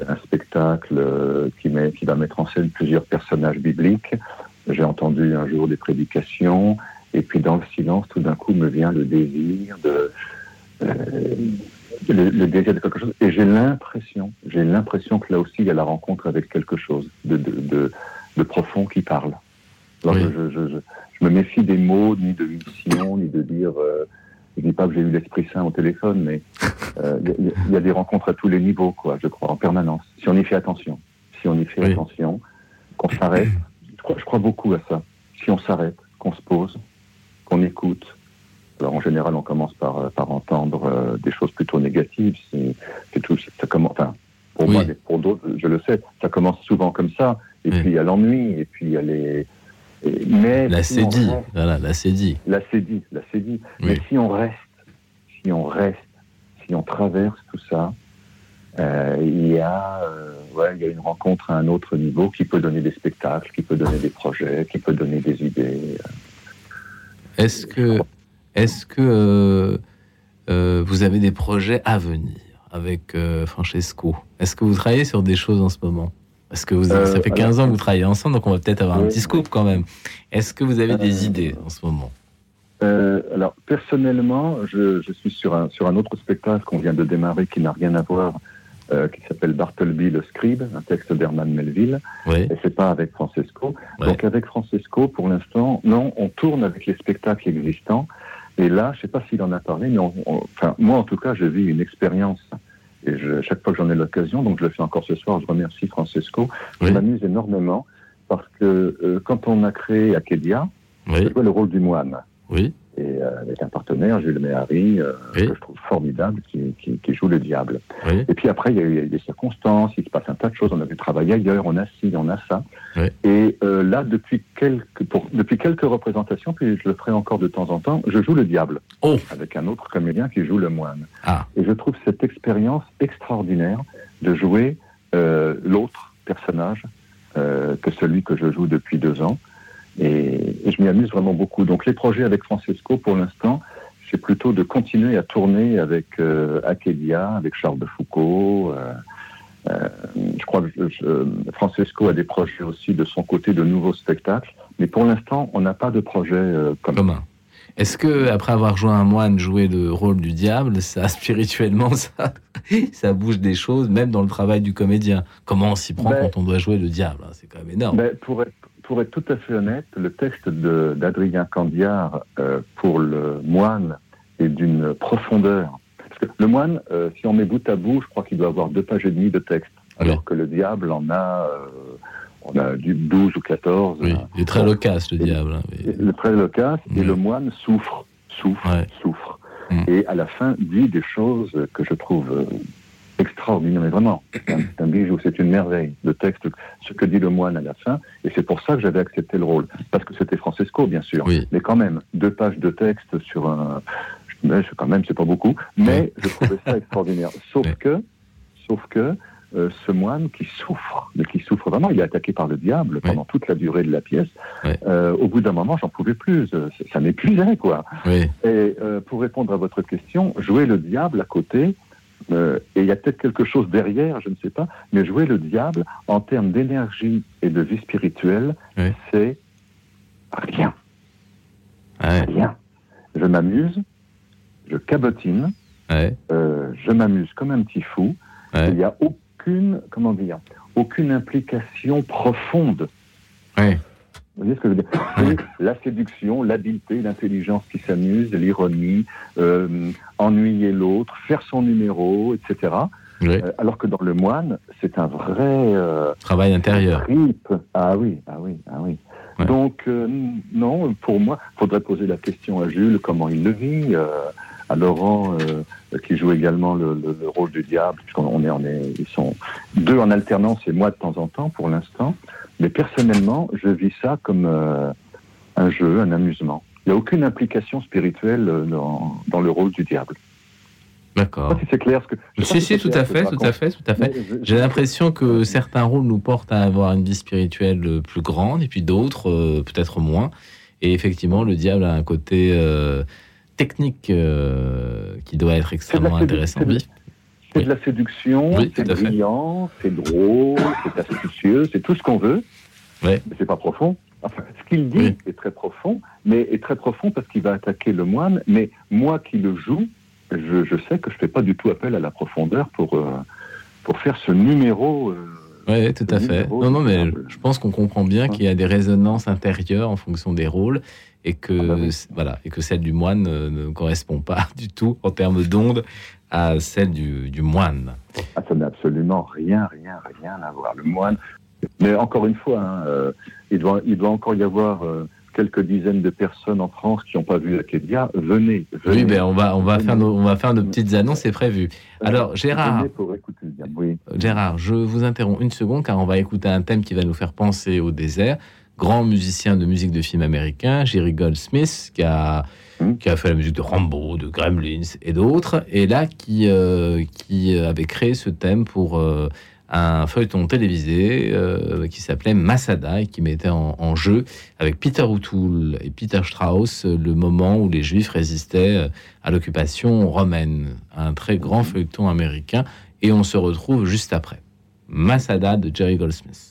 un spectacle euh, qui, met, qui va mettre en scène plusieurs personnages bibliques. J'ai entendu un jour des prédications, et puis dans le silence, tout d'un coup, me vient le désir de le, le désir de quelque chose. Et j'ai l'impression, j'ai l'impression que là aussi, il y a la rencontre avec quelque chose de, de, de, de profond qui parle. Alors, Oui. je, je, je, je me méfie des mots, ni de mission, ni de dire. Euh, je dis pas que j'ai eu l'Esprit Saint au téléphone, mais euh, il y, a- il y a des rencontres à tous les niveaux, quoi, je crois, en permanence. Si on y fait attention, si on y fait Oui. attention, qu'on s'arrête, je crois, je crois beaucoup à ça. Si on s'arrête, qu'on se pose, qu'on écoute. Alors en général, on commence par, euh, par entendre euh, des choses plutôt négatives. C'est tout. Ça commence. Enfin, pour Oui. moi, pour d'autres, je le sais, ça commence souvent comme ça. Et Oui. puis il y a l'ennui, et puis il y a les. Mais là si dit, reste- voilà, là c'est dit. C'est dit, c'est dit. Oui. Mais si on reste, si on reste, si on traverse tout ça, euh, il y a, euh, ouais, il y a une rencontre à un autre niveau qui peut donner des spectacles, qui peut donner des projets, qui peut donner des idées. Est-ce que, est-ce que euh, vous avez des projets à venir avec Francesco? Est-ce que vous travaillez sur des choses en ce moment? Parce que vous, Euh, ça fait 15 ans que vous travaillez ensemble, donc on va peut-être avoir un petit scoop quand même. Est-ce que vous avez des Euh, idées en ce moment? Euh, alors personnellement, je, je suis sur un sur un autre spectacle qu'on vient de démarrer qui n'a rien à voir, euh, qui s'appelle Bartleby le scribe, un texte d'Herman Melville, Oui, et c'est pas avec Francesco. Ouais. Donc avec Francesco, pour l'instant, non, on tourne avec les spectacles existants. Et là, je sais pas s'il en a parlé, mais on- on- enfin moi en tout cas, je vis une expérience. Et je, chaque fois que j'en ai l'occasion, donc je le fais encore ce soir, je remercie Francesco. Je Oui. m'amuse énormément parce que euh, quand on a créé Akedia, oui, je jouais le rôle du moine? Oui, et euh, avec un partenaire, Jules Méhari, euh, Oui. que je trouve formidable, qui, qui, qui joue le diable. oui. Et puis après, il y, a eu, des circonstances, il se passe un tas de choses, on a pu travailler ailleurs, on a ci, on a ça. Oui. Et euh, là, depuis quelques, pour, depuis quelques représentations, puis je le ferai encore de temps en temps, je joue le diable, Oh. avec un autre comédien qui joue le moine. Ah, Et je trouve cette expérience extraordinaire de jouer euh, l'autre personnage que celui que je joue depuis deux ans. Et, et je m'y amuse vraiment beaucoup. Donc les projets avec Francesco, pour l'instant, c'est plutôt de continuer à tourner avec euh, Akedia, avec Charles de Foucault. euh, euh, je crois que je- Francesco a des projets aussi de son côté de nouveaux spectacles. Mais pour l'instant, on n'a pas de projet commun. Est-ce que après avoir joué un moine, jouer le rôle du diable, ça spirituellement, ça, ça bouge des choses, même dans le travail du comédien? Comment on s'y prend Ben- quand on doit jouer le diable hein? C'est quand même énorme. Ben, pour, être, pour être tout à fait honnête, le texte de- d'Adrien Candiard euh, pour le moine est d'une profondeur. Parce que le moine, euh, si on met bout à bout, je crois qu'il doit avoir deux pages et demie de texte, alors que le diable en a, euh, on a du 12 ou 14. oui, il est très loquace, le Et- diable. hein, mais- Le très loquace, et le moine souffre, souffre, Ouais. souffre. Mm. Et à la fin, dit des choses que je trouve extraordinaires. Mais vraiment, c'est un, bijou, c'est une merveille. Le texte, ce que dit le moine à la fin. Et c'est pour ça que j'avais accepté le rôle. Parce que c'était Francesco, bien sûr. Oui. Mais quand même, deux pages de texte sur un. Mais quand même, c'est pas beaucoup. Mais je trouvais ça extraordinaire. Sauf que, sauf que, euh, ce moine qui souffre, mais qui souffre vraiment, il est attaqué par le diable pendant toute la durée de la pièce. Oui. Euh, au bout d'un moment, j'en pouvais plus. Euh, Ça, ça m'épuisait, quoi. Oui, Et euh, pour répondre à votre question, jouer le diable à côté, euh, et il y a peut-être quelque chose derrière, je ne sais pas, mais jouer le diable en termes d'énergie et de vie spirituelle, Oui. c'est rien, ouais, rien. Je m'amuse, je cabotine, ouais, euh, je m'amuse comme un petit fou. ouais, Il n'y a aucune, comment dire, aucune implication profonde. Vous voyez ce que je veux dire la séduction, l'habileté, l'intelligence qui s'amuse, l'ironie, euh, ennuyer l'autre, faire son numéro, etc. Euh, alors que dans le moine, c'est un vrai euh, Travail intérieur. trip. Ah oui, ah oui, ah oui. Ouais. Donc non, pour moi, faudrait poser la question à Jules comment il le vit, à Laurent qui joue également le, le- le rôle du diable, puisqu'on on est, on est, ils sont deux en alternance et moi de temps en temps pour l'instant. Mais personnellement, je vis ça comme euh, un jeu, un amusement. Il n'y a aucune implication spirituelle euh, dans, dans le rôle du diable. D'accord. si c'est clair ce que. je Si, si, tout à fait, tout à fait, tout à fait. Je- J'ai l'impression que certains rôles nous portent à avoir une vie spirituelle euh, plus grande et puis d'autres euh, peut-être moins. Et effectivement, le diable a un côté euh, technique euh, qui doit être extrêmement intéressant. c'est de- Oui. C'est Oui. de la séduction, Oui, c'est brillant, c'est drôle, c'est astucieux, c'est tout ce qu'on veut. Ouais. Mais c'est pas profond. Enfin, ce qu'il dit Oui. est très profond, mais est très profond parce qu'il va attaquer le moine. Mais moi qui le joue, je, je sais que je fais pas du tout appel à la profondeur pour euh, pour faire ce numéro. euh, Oui, tout à fait. Non, non, mais je pense qu'on comprend bien qu'il y a des résonances intérieures en fonction des rôles et que, Ah bah oui. voilà, et que celle du moine euh, ne correspond pas du tout en termes d'onde à celle du, du moine. Ah, ça n'a absolument rien, rien, rien à voir. Le moine. Mais encore une fois, hein, euh, il, doit, il doit encore y avoir euh, quelques dizaines de personnes en France qui n'ont pas vu Akedia. Venez, venez. Oui, ben on va, on va Venez. faire nos, on va faire nos petites annonces, c'est prévu. Alors, Gérard, pour écouter oui. Gérard, je vous interromps une seconde car on va écouter un thème qui va nous faire penser au désert. Grand musicien de musique de film américain, Jerry Goldsmith, qui a, Hmm. qui a fait la musique de Rambo, de Gremlins et d'autres, et là qui, euh, qui avait créé ce thème pour euh, un feuilleton télévisé euh, qui s'appelait Masada et qui mettait en, en jeu avec Peter O'Toole et Peter Strauss le moment où les Juifs résistaient à l'occupation romaine. Un très grand feuilleton américain et on se retrouve juste après. Masada de Jerry Goldsmith.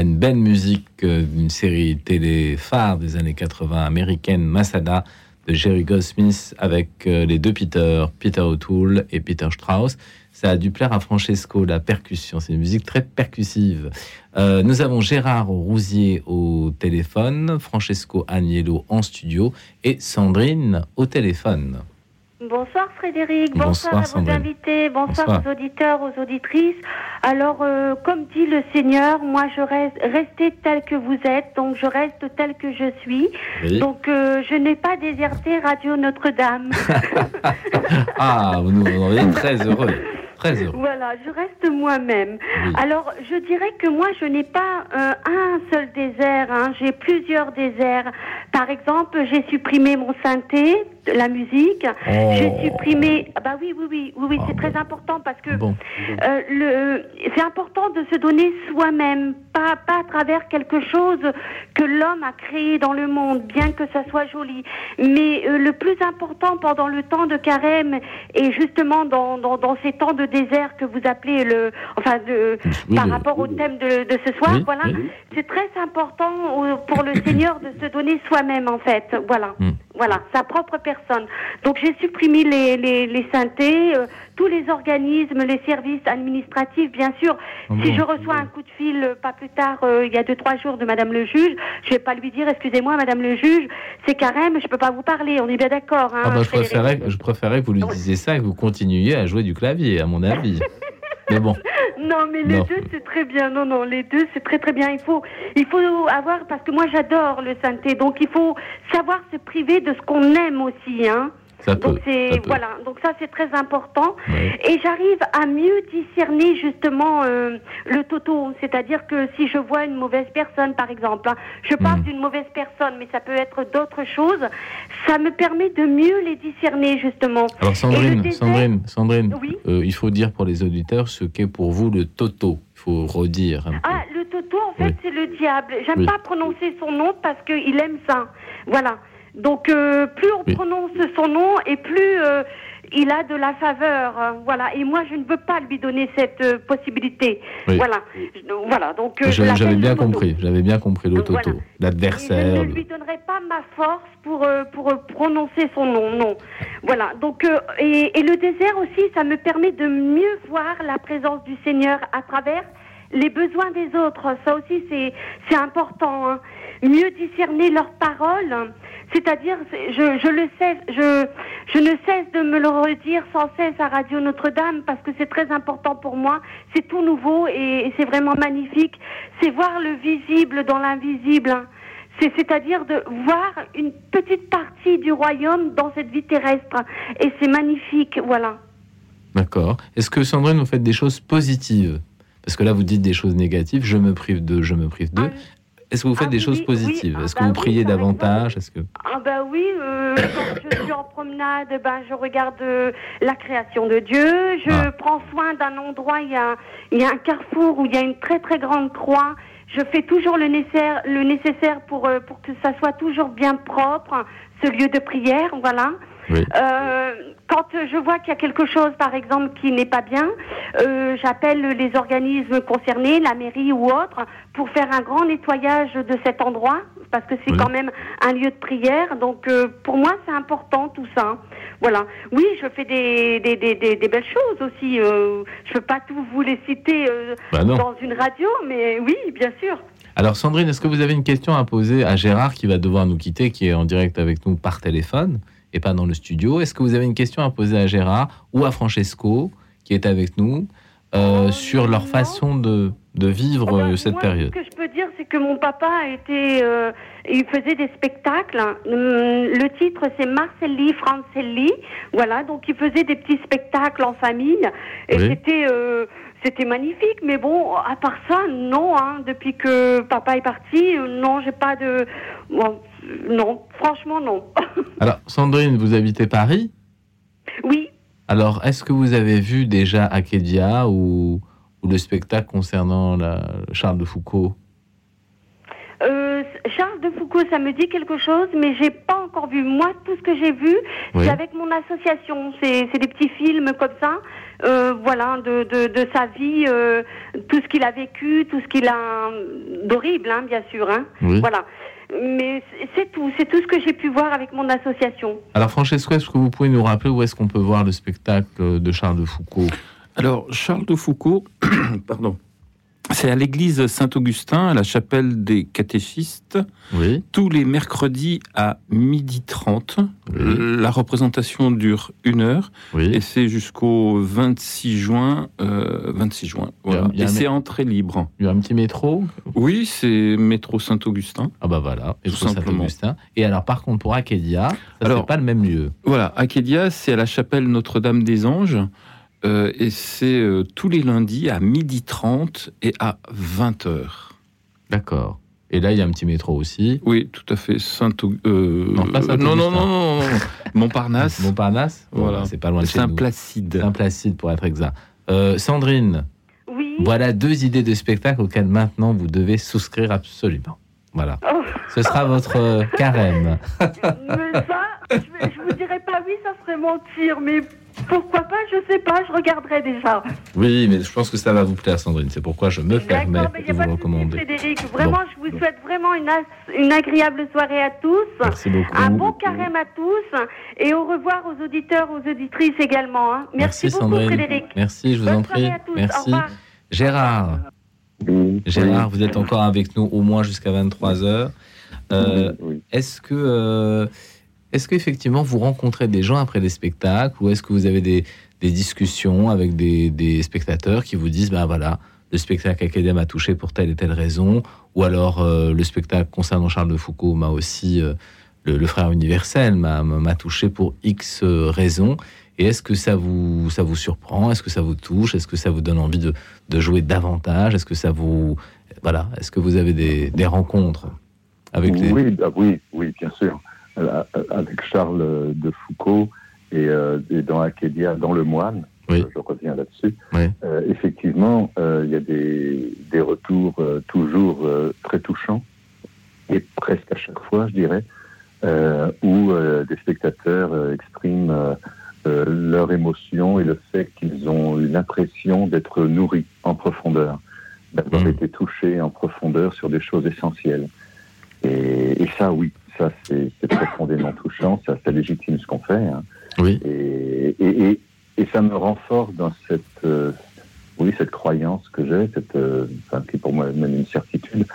Une belle musique euh, d'une série télé phare des années 80 américaine, Masada, de Jerry Goldsmith, avec euh, les deux Peter, Peter O'Toole et Peter Strauss. Ça a dû plaire à Francesco, la percussion. C'est une musique très percussive. Euh, nous avons Gérard Rousier au téléphone, Francesco Agnello en studio et Sandrine au téléphone. Bonsoir Frédéric, bonsoir, Bonsoir, à vos invités, bonsoir, Bonsoir. aux auditeurs, aux auditrices. Alors, euh, comme dit le Seigneur, moi je reste restez tel que vous êtes, donc je reste tel que je suis. Oui. Donc euh, je n'ai pas déserté Radio Notre-Dame. Ah, vous nous rendez très heureux. Très heureux. voilà, je reste moi-même. Oui. Alors, je dirais que moi, je n'ai pas euh, un seul désert, hein. j'ai plusieurs déserts. Par exemple, j'ai supprimé mon synthé, la musique. Oh. J'ai supprimé. ah Bah oui, oui, oui, oui, oui, Ah c'est bon. très important parce que Bon. euh, le, c'est important de se donner soi-même, pas, pas à travers quelque chose que l'homme a créé dans le monde, bien que ça soit joli. Mais euh, le plus important pendant le temps de carême et justement dans, dans, dans ces temps de désert que vous appelez le, enfin de, Oui, par le- rapport au thème de, de ce soir, Oui, voilà, c'est très important pour le Seigneur de se donner soi-même en fait, voilà. Mm. Voilà, sa propre personne. Donc j'ai supprimé les, les, les synthés, euh, tous les organismes, les services administratifs, bien sûr. Ah si bon je reçois un coup de fil euh, pas plus tard, euh, il y a deux trois jours de Madame le juge, je vais pas lui dire excusez-moi Madame le juge, c'est carême, je peux pas vous parler. On est bien d'accord. Hein, Ah bah, je, préférais, je préférais que vous lui disiez ça et que vous continuiez à jouer du clavier, à mon avis. Mais bon, Non, mais les Non. deux c'est très bien. Non, non, les deux c'est très très bien. Il faut, il faut avoir parce que moi j'adore le synthé, donc il faut savoir se priver de ce qu'on aime aussi, hein. Ça. Donc c'est voilà, donc ça c'est très important. Ouais. Et j'arrive à mieux discerner justement euh, le toto, c'est-à-dire que si je vois une mauvaise personne, par exemple, hein, je parle Mm. d'une mauvaise personne, mais ça peut être d'autres choses, ça me permet de mieux les discerner justement. Alors Sandrine, désert- Sandrine, Sandrine, Oui. euh, il faut dire pour les auditeurs ce qu'est pour vous le toto. Il faut redire un peu. Ah, le toto, en fait, Oui. c'est le diable. J'aime Oui. pas prononcer son nom parce qu'il aime ça. Voilà. Donc, euh, plus on Oui. prononce son nom et plus euh, il a de la faveur. euh, voilà. Et moi, je ne veux pas lui donner cette euh, possibilité. Oui. Voilà. Je- voilà. Donc, euh, l'appelle J'avais bien compris, j'avais bien compris le Donc, toto, voilà. Et je l'adversaire. ne lui donnerai pas ma force pour, pour prononcer son nom, non. Voilà. Donc, euh, et, et le désert aussi, ça me permet de mieux voir la présence du Seigneur à travers les besoins des autres. Ça aussi, c'est c'est important. hein. Mieux discerner leurs paroles. C'est-à-dire, c'est- je, je le sais, je, je ne cesse de me le redire sans cesse à Radio Notre-Dame parce que c'est très important pour moi. C'est tout nouveau et, et c'est vraiment magnifique. C'est voir le visible dans l'invisible. hein. C'est- C'est-à-dire de voir une petite partie du royaume dans cette vie terrestre. Et c'est magnifique, voilà. D'accord. Est-ce que Sandrine, vous faites des choses positives? Parce que là, vous dites des choses négatives. Je me prive de, je me prive de. Ah, Est-ce que vous faites ah des oui, choses oui, positives ah Est-ce que bah vous oui, priez davantage Est-ce que Ah ben oui, euh, quand je suis en promenade, ben je regarde euh, la création de Dieu. Je Ah. prends soin d'un endroit. Il y a, il y a un carrefour où il y a une très très grande croix. Je fais toujours le nécessaire, le nécessaire pour euh, pour que ça soit toujours bien propre, ce lieu de prière, voilà. Oui. Euh, quand je vois qu'il y a quelque chose, par exemple, qui n'est pas bien, euh, j'appelle les organismes concernés, la mairie ou autre, pour faire un grand nettoyage de cet endroit, parce que c'est Oui. quand même un lieu de prière. Donc, euh, pour moi, c'est important tout ça. Voilà. Oui, je fais des, des, des, des, des belles choses aussi. Euh, je peux pas tout vous les citer euh, Bah dans une radio, mais oui, bien sûr. Alors Sandrine, est-ce que vous avez une question à poser à Gérard qui va devoir nous quitter, qui est en direct avec nous par téléphone? Et pas dans le studio Est-ce que vous avez une question à poser à Gérard ou à Francesco qui est avec nous euh, Oh, sur leur façon de, de vivre Oh ben, euh, cette moi, période? Ce que je peux dire, c'est que mon papa était, euh, il faisait des spectacles. Hum, Le titre, c'est Marcelli Francelli. Voilà, donc il faisait des petits spectacles en famille. Et Oui. c'était, euh, c'était magnifique. Mais bon, à part ça, non. Hein, depuis que papa est parti, euh, non, j'ai pas de, bon, euh, non, franchement, non. Alors Sandrine, vous habitez Paris? Oui. Alors, est-ce que vous avez vu déjà Akedia ou, ou le spectacle concernant la, Charles de Foucault? Euh, Charles de Foucault, ça me dit quelque chose, mais j'ai pas encore vu. Moi, tout ce que j'ai vu, Oui. c'est avec mon association. C'est c'est des petits films comme ça. euh, voilà, de, de, de sa vie, euh, tout ce qu'il a vécu, tout ce qu'il a d'horrible, hein, bien sûr. Hein. Oui. Voilà. Mais c'est- tout, c'est tout ce que j'ai pu voir avec mon association. Alors, Francesco, est-ce que vous pouvez nous rappeler où est-ce qu'on peut voir le spectacle de Charles de Foucault? Alors, Charles de Foucault, pardon, c'est à l'église Saint-Augustin, à la chapelle des catéchistes, Oui. tous les mercredis à midi 30. Oui. La représentation dure une heure et Oui. c'est jusqu'au 26 juin. euh, 26 juin, voilà. Et c'est entrée libre. Il y a un petit métro? Oui, c'est métro Saint-Augustin. Ah bah voilà, et Tout Saint simplement. Augustin. Et alors par contre pour Acadia, ça Alors- pas le même lieu. Voilà, Acadia, c'est à la chapelle Notre-Dame des Anges. Euh, et c'est euh, tous les lundis à midi 30 et à 20h. D'accord. Et là il y a un petit métro aussi. Oui, tout à fait. Saint euh, Non, pas non, non, non, non, non. Montparnasse. Montparnasse. Voilà. C'est pas loin de chez nous. Saint-Placide. Saint-Placide pour être exact. Euh, Sandrine, Oui. voilà deux idées de spectacle auxquelles maintenant vous devez souscrire absolument. Voilà. Oh, Ce sera votre carême. Je, je vous dirais pas oui, ça serait mentir, mais pourquoi pas, je sais pas, je regarderai déjà. Oui, mais je pense que ça va vous plaire, Sandrine. C'est pourquoi je me permets mais il de a vous pas de souci, recommander. Frédéric. Vraiment, je vous souhaite vraiment une, agréable soirée à tous. Merci beaucoup. Un bon carême à tous et au revoir aux auditeurs, aux auditrices également. hein. Merci, beaucoup Sandrine. Frédéric. Merci, je vous Bonne en prie. à tous. Au Merci. revoir. Gérard, Oui, Gérard, vous êtes encore avec nous au moins jusqu'à 23h. Euh, oui. est-ce que, euh, est-ce qu'effectivement vous rencontrez des gens après des spectacles ou est-ce que vous avez des, discussions avec des, spectateurs qui vous disent, ben voilà, le spectacle Academ m'a touché pour telle et telle raison, ou alors euh, le spectacle concernant Charles de Foucault m'a aussi, euh, le, frère universel m'a, touché pour X euh, raisons. Et est-ce que ça vous, ça vous surprend? Est-ce que ça vous touche? Est-ce que ça vous donne envie de, de jouer davantage? Est-ce que ça vous, voilà, est-ce que vous avez des, des rencontres avec les, Oui, bah oui, oui, bien sûr. Euh, avec Charles de Foucault et, euh, et dans Acadia, dans Le Moine, Oui. je reviens là-dessus, Oui. euh, effectivement, euh, il y a des, des retours euh, toujours très touchants, et presque à chaque fois, je dirais, où des spectateurs expriment leur émotion et le fait qu'ils ont eu l'impression d'être nourris en profondeur, d'avoir Mhm. été touchés en profondeur sur des choses essentielles. Et, et ça, oui, ça c'est profondément touchant, ça, ça légitime ce qu'on fait. hein. Oui. Et, et, et, et ça me renforce dans cette, euh, oui, cette croyance que j'ai, cette, euh, enfin, qui est pour moi même une certitude,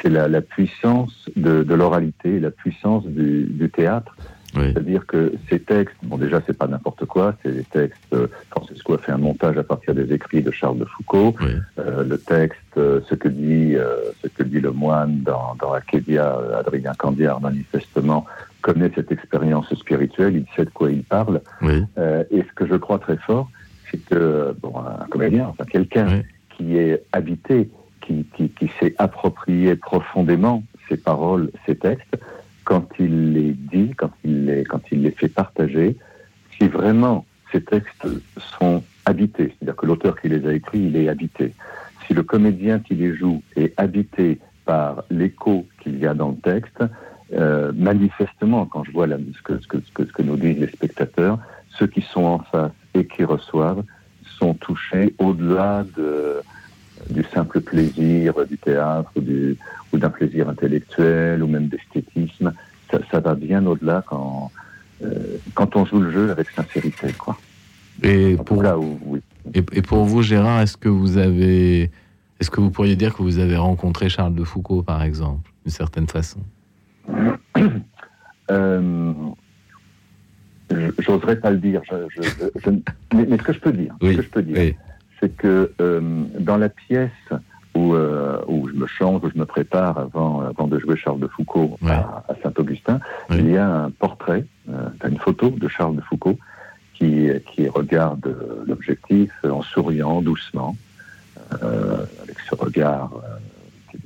c'est la, la puissance de, de l'oralité, la puissance du, du théâtre. Oui. C'est-à-dire que ces textes, bon déjà c'est pas n'importe quoi, c'est des textes, euh, Francesco a fait un montage à partir des écrits de Charles de Foucault, Oui. euh, le texte, euh, ce que dit euh, ce que dit le moine dans, dans Acadia, euh, Adrien Candiard manifestement connaît cette expérience spirituelle, il sait de quoi il parle. Oui. Euh, et ce que je crois très fort, c'est que bon, un comédien, enfin quelqu'un qui est habité, qui, qui, qui s'est approprié profondément ces paroles, ces textes, quand il les dit, quand il les, quand il les fait partager, si vraiment ces textes sont habités, c'est-à-dire que l'auteur qui les a écrits, il est habité. Si le comédien qui les joue est habité par l'écho qu'il y a dans le texte, euh, manifestement, quand je vois la, ce, que, ce, que, ce, que, nous disent les spectateurs, ceux qui sont en face et qui reçoivent sont touchés au-delà de, du simple plaisir du théâtre du, ou d'un plaisir intellectuel ou même d'esthétisme. Ça, ça va bien au-delà quand, euh, quand on joue le jeu avec sincérité. Quoi. Et pour, tout cas, oui. et, et pour vous, Gérard, est-ce que vous avez, est-ce que vous pourriez dire que vous avez rencontré Charles de Foucault, par exemple, d'une certaine façon? Euh, J'oserais pas le dire. Je, je- je- mais, mais ce que je peux dire, Oui, ce que je peux dire, Oui. c'est que euh, dans la pièce où, euh, où je me change, où je me prépare avant, avant de jouer Charles de Foucault Ouais. à, à Saint-Augustin, Oui. il y a un portrait, euh, une photo de Charles de Foucault qui, qui regarde l'objectif en souriant doucement, euh, avec ce regard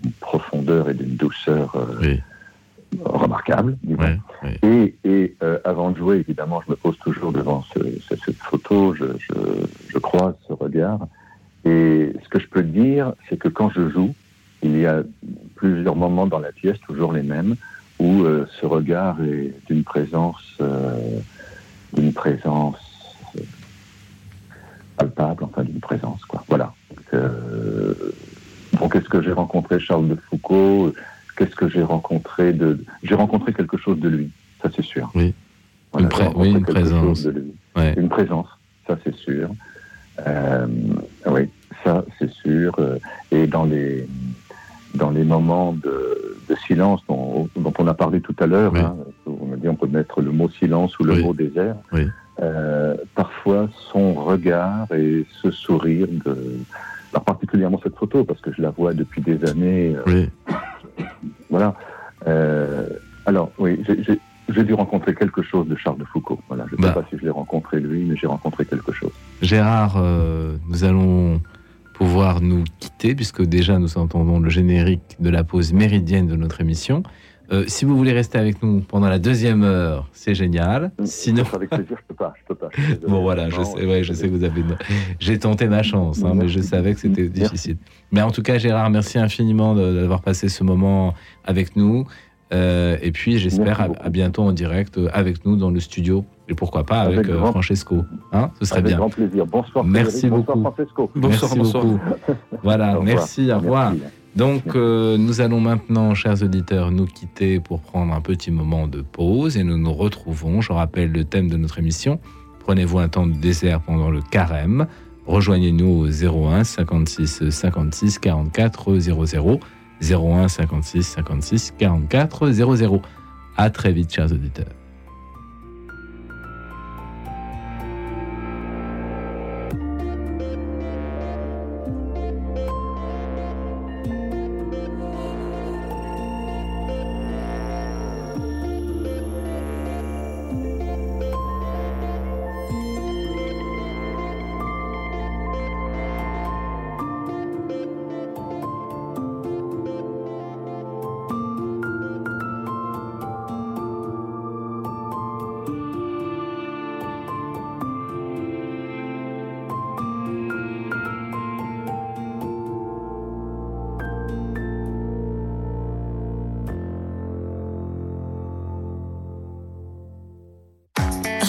d'une profondeur et d'une douceur Oui. remarquable. Ouais, ouais. Et, et avant de jouer, évidemment, je me pose toujours devant ce- ce- cette photo, je, je, je croise ce regard. Et ce que je peux dire, c'est que quand je joue, il y a plusieurs moments dans la pièce, toujours les mêmes, où euh, ce regard est d'une présence, euh, d'une présence, euh, palpable, enfin d'une présence, quoi. Voilà. Euh, donc, est-ce que j'ai rencontré Charles de Foucault? Qu'est-ce que j'ai rencontré de J'ai rencontré quelque chose de lui, ça c'est sûr. Oui. Voilà, Une pré- oui, une présence. chose de lui. Ouais. Une présence, ça c'est sûr. Oui, ça c'est sûr. Euh, Et dans les dans les moments de, de silence dont, dont on a parlé tout à l'heure, Oui. hein, on m'a dit on peut mettre le mot silence ou le Oui. mot désert. Oui. Euh, parfois son regard et ce sourire de alors particulièrement cette photo parce que je la vois depuis des années euh, Oui. voilà Euh, alors oui j'ai- j'ai j'ai dû rencontrer quelque chose de Charles de Foucault voilà je ne Bah. sais pas si je l'ai rencontré lui mais j'ai rencontré quelque chose Gérard, euh, nous allons pouvoir nous quitter puisque déjà nous entendons le générique de la pause méridienne de notre émission. Euh, si vous voulez rester avec nous pendant la deuxième heure, c'est génial. Sinon, avec plaisir je peux pas je peux pas je suis désolé. bon voilà, je sais, ouais, je sais que vous avez. J'ai tenté ma chance, hein, mais je savais que c'était difficile. Mais en tout cas, Gérard, merci infiniment d'avoir passé ce moment avec nous. Euh, et puis, j'espère à bientôt en direct euh, avec nous dans le studio et pourquoi pas avec, Avec euh, grand- Francesco. Hein Ce serait avec bien. grand plaisir bonsoir Merci Frédéric, beaucoup. bonsoir Francesco Bonsoir, merci bonsoir. beaucoup. Voilà, Au merci, au revoir. Merci. Donc, euh, nous allons maintenant, chers auditeurs, nous quitter pour prendre un petit moment de pause et nous nous retrouvons. Je rappelle le thème de notre émission. Prenez-vous un temps de désert pendant le carême? Rejoignez-nous au 01 56 56 44 00. 01 56 56 44 00. À très vite, chers auditeurs.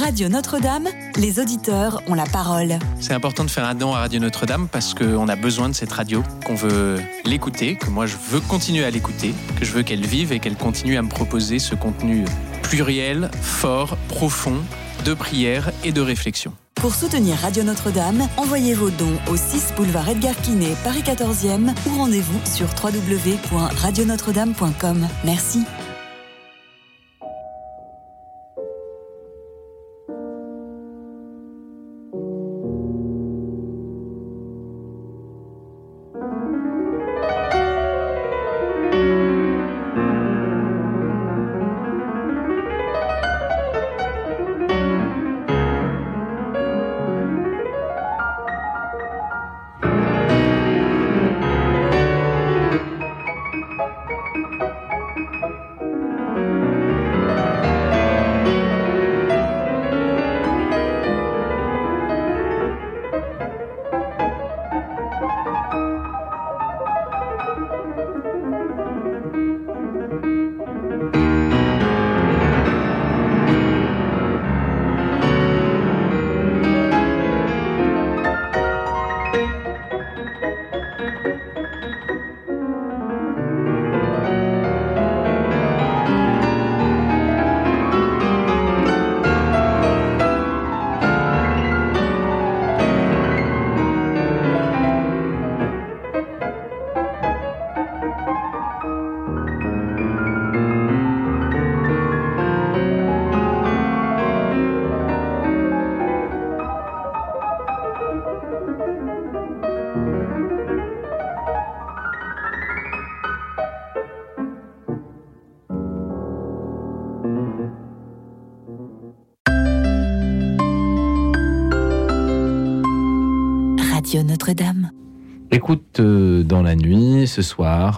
Radio Notre-Dame, les auditeurs ont la parole. C'est important de faire un don à Radio Notre-Dame parce qu'on a besoin de cette radio, qu'on veut l'écouter, que moi je veux continuer à l'écouter, que je veux qu'elle vive et qu'elle continue à me proposer ce contenu pluriel, fort, profond, de prière et de réflexion. Pour soutenir Radio Notre-Dame, envoyez vos dons au 6 boulevard Edgar Quinet, Paris 14e ou rendez-vous sur www.radionotre-dame.com. Merci.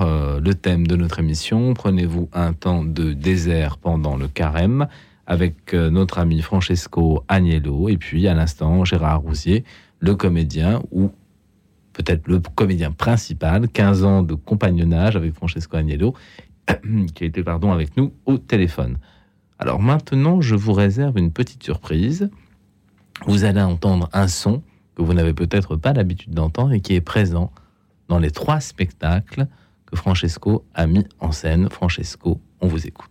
Euh, le thème de notre émission. Prenez-vous un temps de désert pendant le carême avec euh, notre ami Francesco Agnello et puis à l'instant Gérard Rousier, le comédien ou peut-être le comédien principal, 15 ans de compagnonnage avec Francesco Agnello, qui été pardon, avec nous au téléphone. Alors maintenant, je vous réserve une petite surprise. Vous allez entendre un son que vous n'avez peut-être pas l'habitude d'entendre et qui est présent dans les trois spectacles Francesco a mis en scène. Francesco, on vous écoute.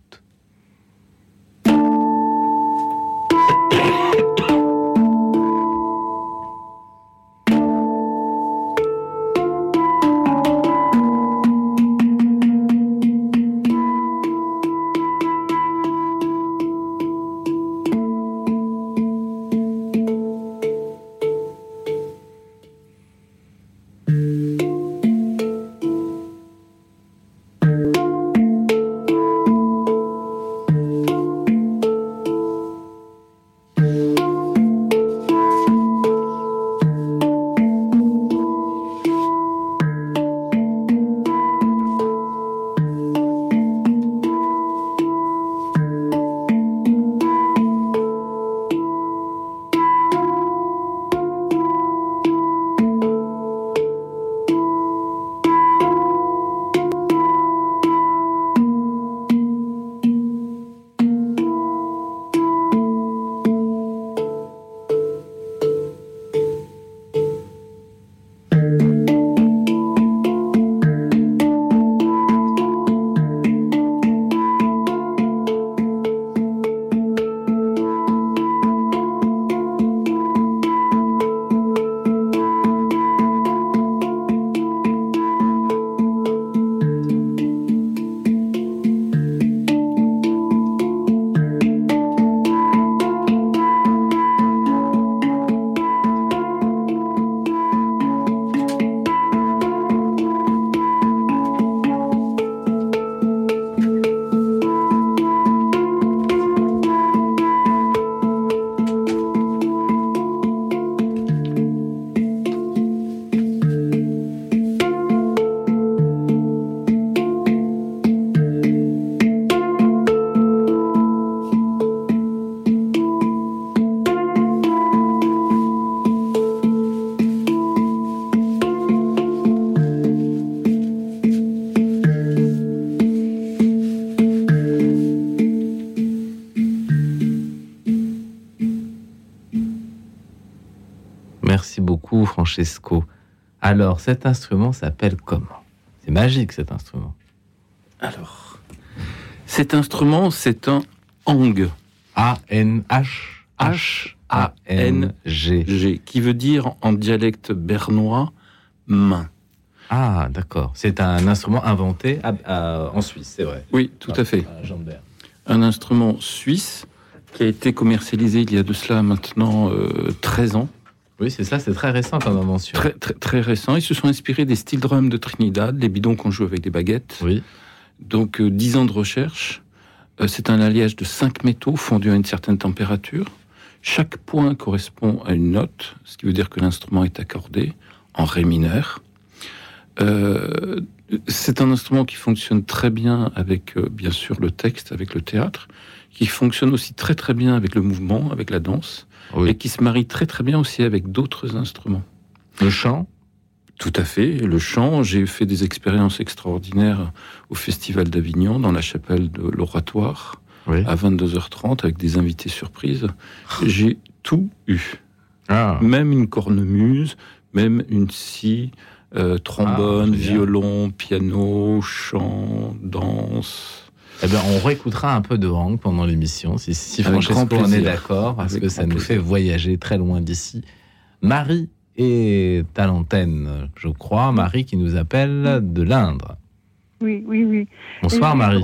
Alors, cet instrument s'appelle comment? C'est magique, cet instrument. Alors, cet instrument, c'est un hang. A-N-H. H-A-N-G. G, qui veut dire en dialecte bernois main. Ah, d'accord. C'est un instrument inventé à- à- en Suisse, c'est vrai. Oui, tout à fait. À. Un instrument suisse qui a été commercialisé il y a de cela maintenant euh, 13 ans. Oui, c'est ça, c'est très récent comme invention. Très, très, très récent. Ils se sont inspirés des steel drums de Trinidad, les bidons qu'on joue avec des baguettes. Oui. Donc, euh, 10 ans de recherche. Euh, c'est un alliage de cinq métaux fondus à une certaine température. Chaque point correspond à une note, ce qui veut dire que l'instrument est accordé en ré mineur. Euh, c'est un instrument qui fonctionne très bien avec, euh, bien sûr, le texte, avec le théâtre, qui fonctionne aussi très très bien avec le mouvement, avec la danse, Oui. et qui se marie très très bien aussi avec d'autres instruments. Le chant? Tout à fait. Le chant, j'ai fait des expériences extraordinaires au Festival d'Avignon, dans la chapelle de l'Oratoire, Oui. à 22h30, avec des invités surprises. J'ai tout eu. Ah, Même une cornemuse, même une scie, euh, trombone, Ah, violon, piano, chant, danse. Eh bien, on réécoutera un peu de Hang pendant l'émission, si, si Francesco en est d'accord, parce Avec que ça nous plaisir. fait voyager très loin d'ici. Marie est à l'antenne, je crois. Marie qui nous appelle de l'Indre. Oui, oui, oui. Bonsoir Et Marie.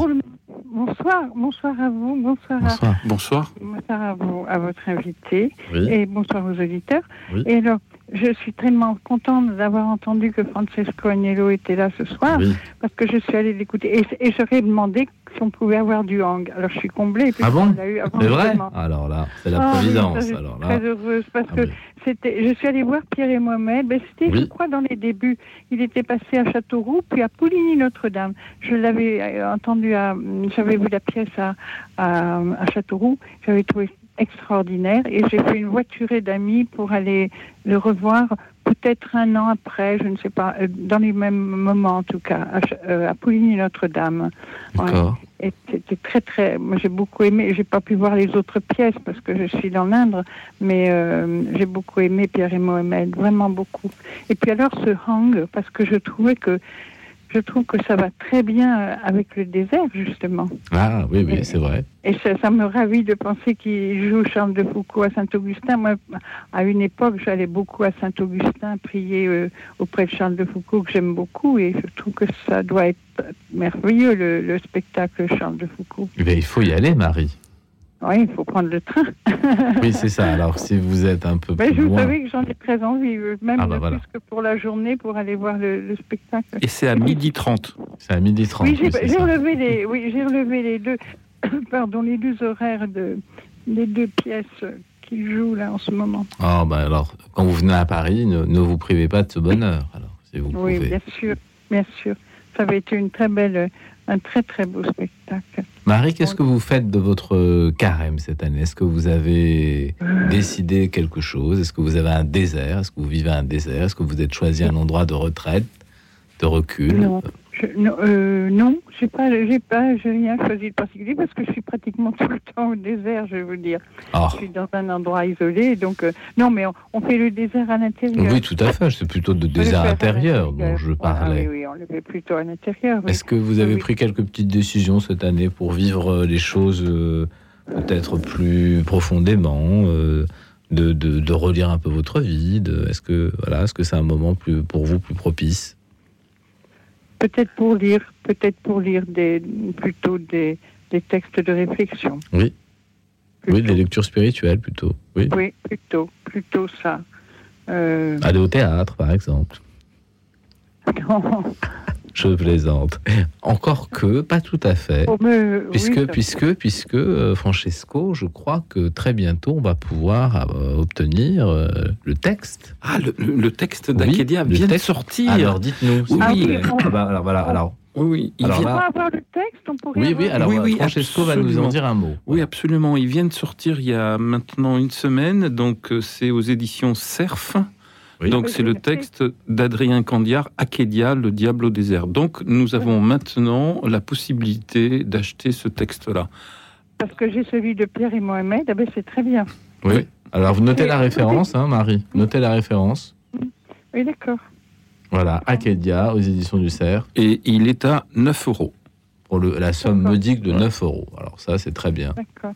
Bonsoir, bonsoir à vous, bonsoir, Bonsoir. Bonsoir. À, bonsoir à, vous, à votre invité Oui. et bonsoir aux auditeurs. Oui. Et alors, je suis tellement contente d'avoir entendu que Francesco Agnello était là ce soir Oui. parce que je suis allée l'écouter et, et j'aurais demandé si on pouvait avoir du hang. Alors, je suis comblée. Ah bon C'est vrai. Alors là, c'est la Ah oui, providence. ça, je Alors suis là. très heureuse parce Ah que oui. c'était. Je suis allée voir Pierre et Mohamed. Ben, c'était, Oui. je crois, dans les débuts. Il était passé à Châteauroux, puis à Pouligny-Notre-Dame. Je l'avais euh, entendu à. J'avais vu la pièce à, à, à Châteauroux. J'avais trouvé extraordinaire et j'ai fait une voiturée d'amis pour aller le revoir peut-être un an après, je ne sais pas, euh, dans les mêmes moments en tout cas, à, euh, à Pouligny-Notre-Dame. Ouais. Et c'était très très. Moi j'ai beaucoup aimé. J'ai pas pu voir les autres pièces parce que je suis dans l'Indre, mais euh, j'ai beaucoup aimé Pierre et Mohamed, vraiment beaucoup. Et puis alors ce hang parce que je trouvais que je trouve que ça va très bien euh, avec le désert justement. Ah oui, oui, c'est vrai. Et ça, ça me ravit de penser qu'il joue Charles de Foucault à Saint-Augustin. Moi, à une époque, j'allais beaucoup à Saint-Augustin prier euh, auprès de Charles de Foucault, que j'aime beaucoup, et je trouve que ça doit être merveilleux, le, le spectacle Charles de Foucault. Eh bien, il faut y aller, Marie. Oui, il faut prendre le train. Oui, c'est ça. Alors, si vous êtes un peu Mais plus je loin... savais que j'en ai très envie, euh, même Ah, bah, plus que pour la journée, pour aller voir le, le spectacle. Et c'est à midi 30. C'est à midi 30. Oui, j'ai relevé les, oui, j'ai relevé les deux, pardon, les deux horaires de, des deux pièces qui jouent là en ce moment. Ah, bah alors, quand vous venez à Paris, ne, ne vous privez pas de ce bonheur. Alors, si vous Oui, pouvez. bien sûr, bien sûr. Ça avait été une très belle, un très très beau spectacle. Marie, qu'est-ce que vous faites de votre carême cette année? Est-ce que vous avez décidé quelque chose? Est-ce que vous avez un désert? Est-ce que vous vivez un désert? Est-ce que vous êtes choisi un endroit de retraite, de recul? Non, je, non, euh, non, j'ai pas, j'ai pas, j'ai rien choisi de particulier parce que je suis pratiquement tout le temps au désert, je veux dire. Ah. Je suis dans un endroit isolé, donc euh, non, mais on, on fait le désert à l'intérieur. Oui, tout à fait. C'est plutôt de désert intérieur dont je parlais. oui, oui, on le fait plutôt à l'intérieur. oui. Est-ce que vous avez Oui. pris quelques petites décisions cette année pour vivre euh, les choses euh, peut-être plus profondément de, de, de relire un peu votre vie Est-ce que voilà, est-ce que c'est un moment plus pour vous plus propice? Peut-être pour lire, peut-être pour lire des, plutôt des, des textes de réflexion. Oui. Oui, des lectures spirituelles plutôt. Oui. Oui, plutôt, plutôt ça. Euh, Aller au théâtre, par exemple. non, Je plaisante. Encore que, pas tout à fait. oui, Puisque, puisque, puisque, euh, Francesco, je crois que très bientôt, on va pouvoir euh, obtenir euh, le texte. Ah, le, texte Oui, d'Acadia vient de sortir. Alors, dites-nous. s'il Ah oui. Ah bah, alors, voilà, alors. oui, oui, il Alors vient- On avoir le texte, on pourrait Oui, oui, alors Oui, oui, Francesco va nous en dire un mot. oui, absolument. Il vient de sortir il y a maintenant une semaine, donc c'est aux éditions Cerf. Oui. Donc c'est le texte d'Adrien Candiar, Acadia, le diable au désert. Donc nous avons maintenant la possibilité d'acheter ce texte-là. Parce que j'ai celui de Pierre et Mohamed, ah ben c'est très bien. Oui. Alors, vous notez la référence, hein, Marie. Notez la référence. Oui, d'accord. Voilà, Acadia, aux éditions du Cerf, Et il est à 9 euros. pour le- la somme modique de 9 euros. Alors, ça, c'est très bien. D'accord.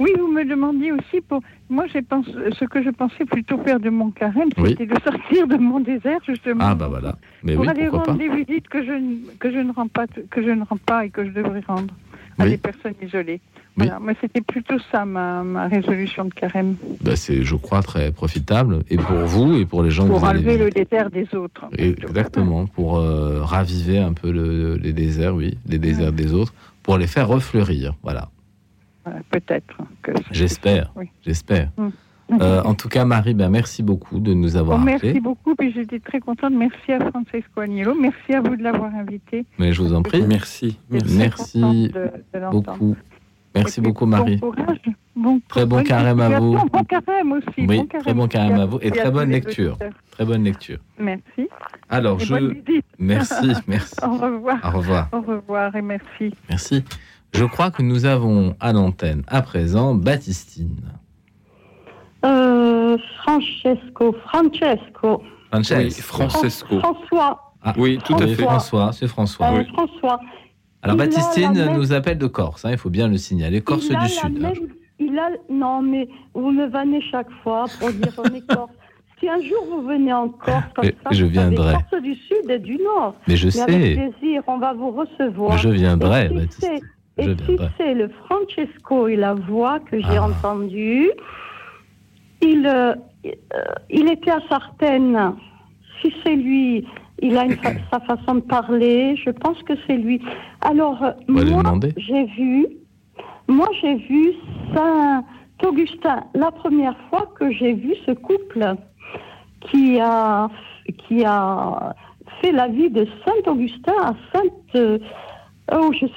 Oui, vous me demandiez aussi pour. Moi, j'ai pensé, ce que je pensais plutôt faire de mon carême, Oui. c'était de sortir de mon désert, justement. Ah, bah voilà. Mais pour oui, aller rendre pas. des visites que je, ne- que je ne rends pas, que je ne rends pas et que je devrais rendre à Oui. des personnes isolées. Oui. Voilà. Moi, c'était plutôt ça ma, ma résolution de carême, Bah, c'est, je crois, très profitable. Et pour vous et pour les gens que pour vous allez enlever le désert des autres. Exactement, pour euh, raviver un peu le- les déserts, oui, les déserts des autres, pour les faire refleurir. Voilà, Peut-être. j'espère, Oui. j'espère. Mm. Euh, en tout cas, Marie, ben, merci beaucoup de nous avoir appelés. merci beaucoup, puis j'étais très contente. Merci à Francesco Agnello. Merci à vous de l'avoir invité. Mais je vous en prie, Merci. Merci. de- de beaucoup. Merci beaucoup, Marie. Bon courage. Bon, Très bon carême à vous. Bon carême aussi. Oui, bon très bon carême à vous. Et très bonne lecture. auditeurs. Très bonne lecture. Merci. Alors, Et je. Merci, merci. Au revoir. Au revoir. Au revoir et merci. Merci. Je crois que nous avons à l'antenne à présent Baptistine. Euh, Francesco, Francesco, Francesco. Oui, Francesco. François, Ah, Oui, tout à fait. François, c'est François. euh, François. Alors il Baptistine même- nous appelle de Corse, hein, il faut bien le signaler, Corse il du Sud. hein. même- il a, non, mais vous me vannez chaque fois pour dire on est Corse. Si un jour vous venez en Corse, comme Mais ça, je viendrai. Corse du Sud et du Nord. Mais je Mais avec sais, plaisir, on va vous recevoir. mais je viendrai, Baptiste. Et Je c'est le Francesco et la voix que j'ai Ah. entendue, il, euh, il était à Sartène. Si c'est lui, il a une fa- sa façon de parler, je pense que c'est lui. Alors, moi, j'ai vu, moi j'ai vu Saint-Augustin, la première fois que j'ai vu ce couple qui a, qui a fait la vie de Saint-Augustin à Sainte... Oh, j'ai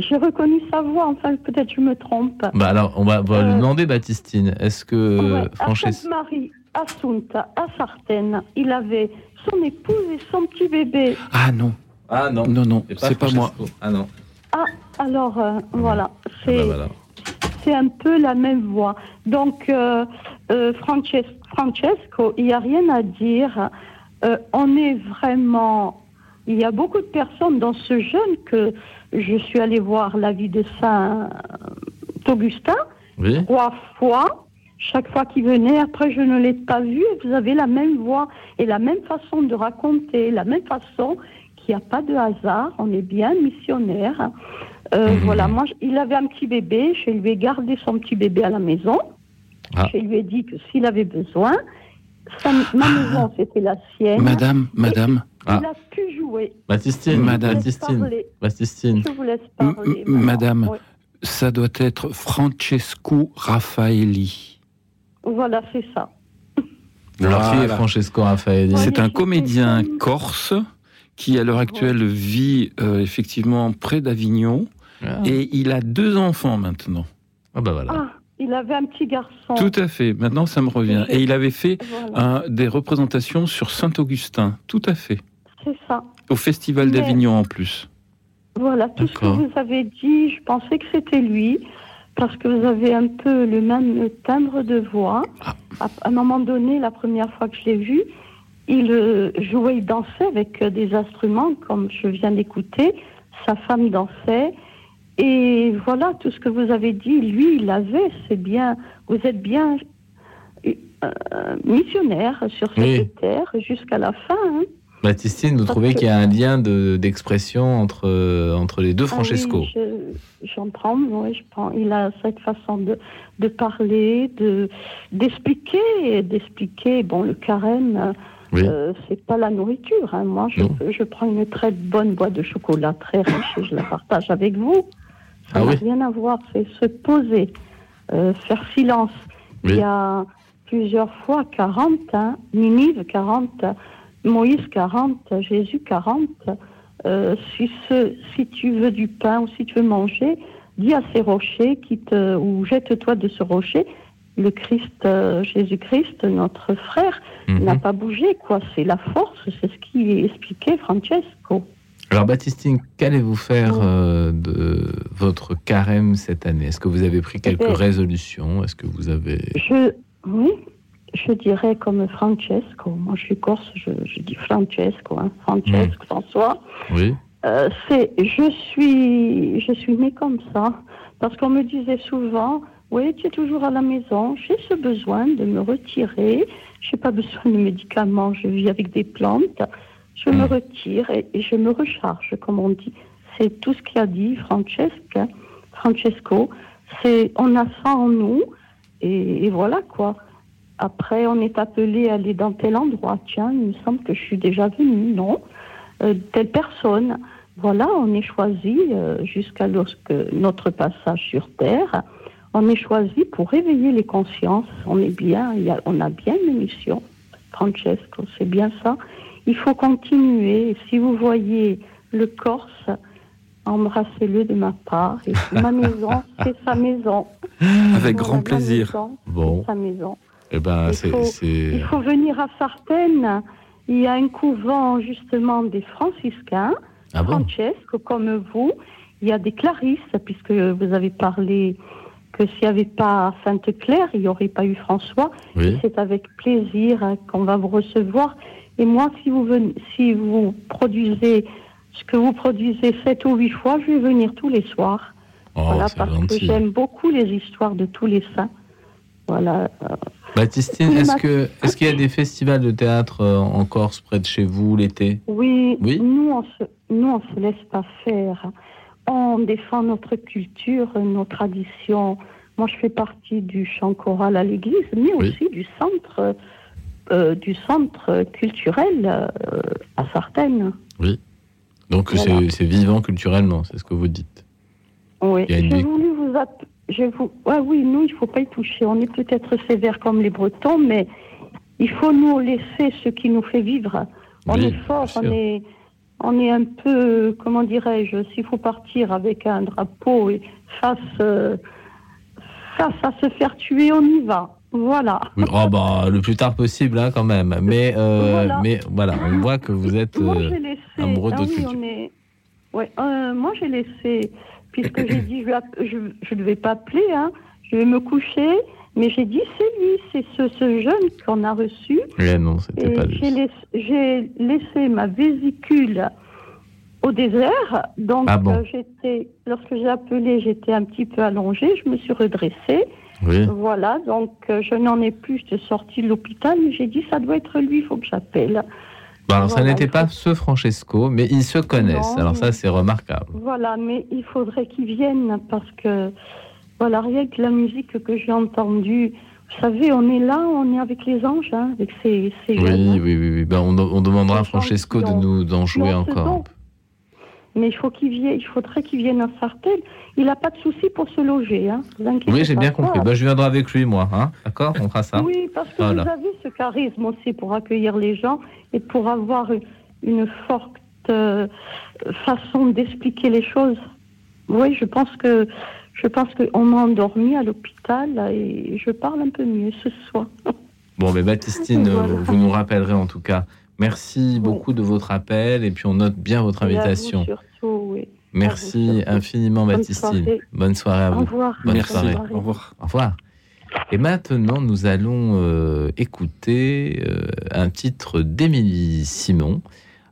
j'ai reconnu sa voix, enfin peut-être je me trompe. Bah alors, on va, on va lui Euh, demander, Baptistine, est-ce que Ouais, à Francesco... Sainte-Marie, à Sunta, à Sartène, il avait son épouse et son petit bébé. Ah non, Ah non, non, non, c'est pas moi. Ah non. Ah, alors, euh, voilà. C'est bah voilà. c'est un peu la même voix. Donc, euh, euh, Frances- Francesco, il n'y a rien à dire. Euh, on est vraiment. Il y a beaucoup de personnes dans ce jeûne que je suis allée voir la vie de Saint Augustin Oui. trois fois. Chaque fois qu'il venait, après je ne l'ai pas vu. Vous avez la même voix et la même façon de raconter, la même façon qu'il n'y a pas de hasard. On est bien missionnaire. Euh, Voilà, moi, il avait un petit bébé. Je lui ai gardé son petit bébé à la maison. Ah. Je lui ai dit que s'il avait besoin, sa- ma maison c'était la sienne. Madame, madame, Ah. Il a pu jouer. Baptistine, Madame. Baptistine, Parler. Baptistine. Je vous laisse M- parler. m- madame. Oui. ça doit être Francesco Raffaelli. Voilà, c'est ça. Alors, qui est. Francesco Raffaelli C'est un comédien corse qui, à l'heure actuelle, vit euh, effectivement près d'Avignon Ah, et il a deux enfants maintenant. Ah, bah voilà. Ah, il avait un petit garçon. Tout à fait. Maintenant, ça me revient. Et il avait fait Voilà, un- des représentations sur Saint-Augustin. Tout à fait. C'est ça. Au Festival Mais- d'Avignon en plus. Voilà, tout ce que vous avez dit, je pensais que c'était lui, parce que vous avez un peu le même timbre de voix. Ah. À, à un moment donné, la première fois que je l'ai vu, il euh, jouait, il dansait avec euh, des instruments, comme je viens d'écouter. Sa femme dansait. Et voilà, tout ce que vous avez dit, lui, il avait, c'est bien, vous êtes bien euh, missionnaire sur cette Oui. terre jusqu'à la fin. hein. Baptistine, vous trouvez qu'il y a un lien de- d'expression entre, euh, entre les deux Ah Francesco oui, je- j'en prends, oui, je prends. Il a cette façon de, de parler, de d'expliquer, d'expliquer. Bon, le carême, Oui. euh, c'est pas la nourriture. hein. Moi, je, je prends une très bonne boîte de chocolat, très riche, et je la partage avec vous. Ça Ah n'a oui. rien à voir. C'est se poser, euh, faire silence. Il y a plusieurs fois 40, hein, Ninive 40, Moïse 40, Jésus 40. Euh, si, ce, si tu veux du pain ou si tu veux manger, dis à ces rochers qui te, ou jette-toi de ce rocher. Le Christ, euh, Jésus-Christ, notre frère, Mhm. n'a pas bougé, quoi. C'est la force, c'est ce qui expliquait Francesco. Alors, Baptistine, qu'allez-vous faire euh, de votre carême cette année? Est-ce que vous avez pris quelques ben- résolutions? Est-ce que vous avez. Je, oui, je dirais comme Francesco. Moi, je suis corse, je, je dis Francesco, hein. Francesco, François. Oui. Euh, c'est, je suis, je suis née comme ça, parce qu'on me disait souvent, oui, tu es toujours à la maison, j'ai ce besoin de me retirer, j'ai pas besoin de médicaments, je vis avec des plantes, je me Mm. retire et, et je me recharge, comme on dit. C'est tout ce qu'a dit Francesca, Francesco. C'est, on a ça en nous, et, et voilà quoi. Après, on est appelé à aller dans tel endroit. Tiens, il me semble que je suis déjà venue, non Euh, Telle personne. Voilà, on est choisi euh, jusqu'à lorsque notre passage sur Terre. On est choisi pour réveiller les consciences. On est bien, y a- on a bien une mission. Francesco, c'est bien ça. Il faut continuer. Si vous voyez le Corse, embrassez-le de ma part. Et ma maison, c'est sa maison. Avec grand plaisir. maison, Bon, sa maison. Eh ben, Il faut- c'est- Il faut venir à Sartène. Il y a un couvent justement des franciscains, Ah bon? Francesco, comme vous. Il y a des clarisses, puisque vous avez parlé que s'il n'y avait pas Sainte Claire, il n'y aurait pas eu François. Oui. C'est avec plaisir hein, qu'on va vous recevoir. Et moi, si vous, venez, si vous produisez ce que vous produisez sept ou huit fois, je vais venir tous les soirs. Oh, voilà, parce que j'aime beaucoup les histoires de tous les saints. Voilà. Baptistine, Oui, est-ce que est-ce qu'il y a des festivals de théâtre euh, en Corse près de chez vous l'été? Oui, Oui? nous on se, nous on se laisse pas faire. On défend notre culture, nos traditions. Moi, je fais partie du chant choral à l'église, mais Oui. aussi du centre, euh, du centre culturel euh, à Sartène. Donc Voilà. c'est- vivant culturellement, c'est ce que vous dites. Oui. J'ai voulu vous, app- vous, ouais, oui, nous, il faut pas y toucher. On est peut-être sévère comme les Bretons, mais il faut nous laisser ce qui nous fait vivre. On Oui, est fort, on est, on est un peu, comment dirais-je, s'il faut partir avec un drapeau et face, euh, face à se faire tuer, on y va. Voilà. Oui, oh, bah, le plus tard possible, hein, quand même. Mais, euh, Voilà. mais voilà, on voit que vous êtes. Moi, euh, j'ai laissé. amoureux de ah notre oui, on est, Ouais, euh, moi j'ai laissé, puisque j'ai dit je ne vais pas appeler, hein, je vais me coucher, mais j'ai dit c'est lui, c'est ce, ce jeune qu'on a reçu. Mais non, c'était pas lui. J'ai laissé, laissé, ma vésicule au désert, donc Ah bon. euh, j'étais, lorsque j'ai appelé, j'étais un petit peu allongée, je me suis redressée. Oui. Voilà, donc euh, je n'en ai plus, j'étais sortie de l'hôpital, mais j'ai dit ça doit être lui, il faut que j'appelle. Bon, alors, ça n'était pas ce Francesco, mais ils se connaissent. Non, alors, ça, c'est remarquable. Voilà, mais il faudrait qu'il vienne parce que, voilà, rien que la musique que j'ai entendue, vous savez, on est là, on est avec les anges, hein, avec ces, ces Oui, jeunes. hein. oui, oui. oui. Ben, on, on demandera à Francesco de nous d'en jouer encore. Mais il faut qu'il vienne, il faudrait qu'il vienne à Sartelle. Il n'a pas de souci pour se loger, hein. Oui, j'ai bien compris. Ben, je viendrai avec lui, moi. Hein D'accord On fera ça Oui, parce que Voilà. vous avez ce charisme aussi pour accueillir les gens et pour avoir une forte euh, façon d'expliquer les choses. Oui, je pense que je pense qu'on m'a endormi à l'hôpital et je parle un peu mieux ce soir. Bon, mais Baptistine, Voilà. vous nous rappellerez en tout cas. Merci beaucoup de votre appel et puis on note bien votre invitation. surtout, oui. Merci infiniment, Baptistine. soirée. Bonne soirée à Au vous. revoir. Bonne Merci. soirée. Au revoir. Au revoir. Et maintenant, nous allons euh, écouter euh, un titre d'Émilie Simon.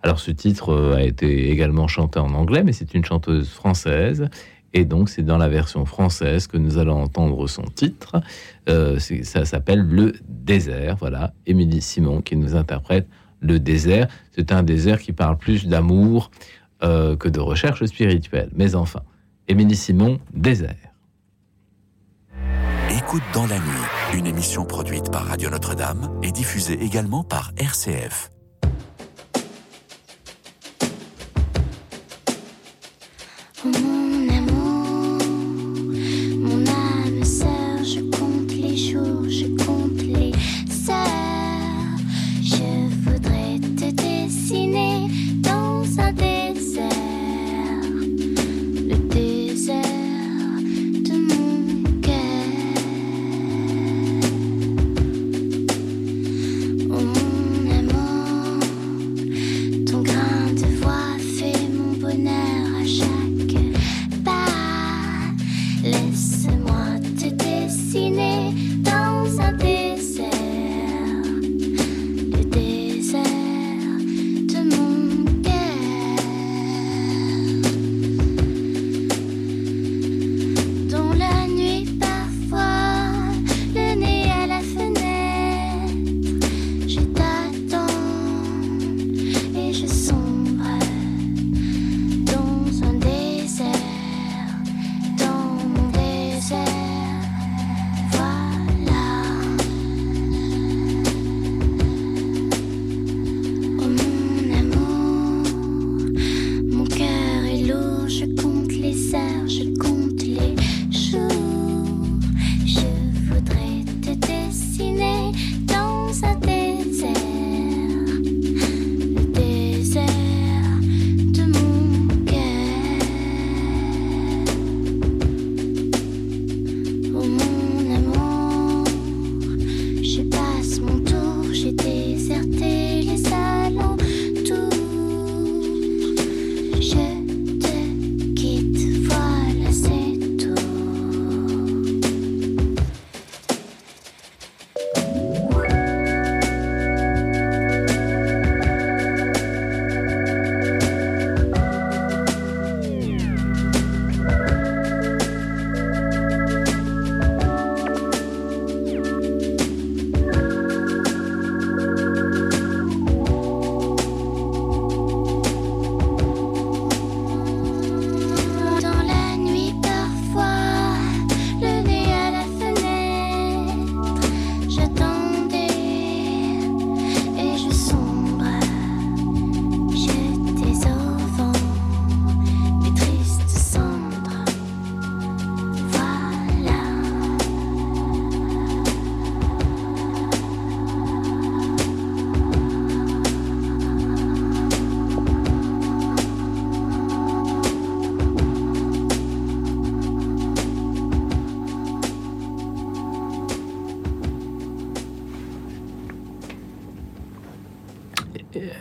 Alors, ce titre euh, a été également chanté en anglais, mais c'est une chanteuse française. Et donc, c'est dans la version française que nous allons entendre son titre. Euh, ça s'appelle Le désert. Voilà, Émilie Simon qui nous interprète Le désert. C'est un désert qui parle plus d'amour euh, que de recherche spirituelle. Mais enfin, Émilie Simon, Désert. Écoute dans la nuit, une émission produite par Radio Notre-Dame et diffusée également par RCF.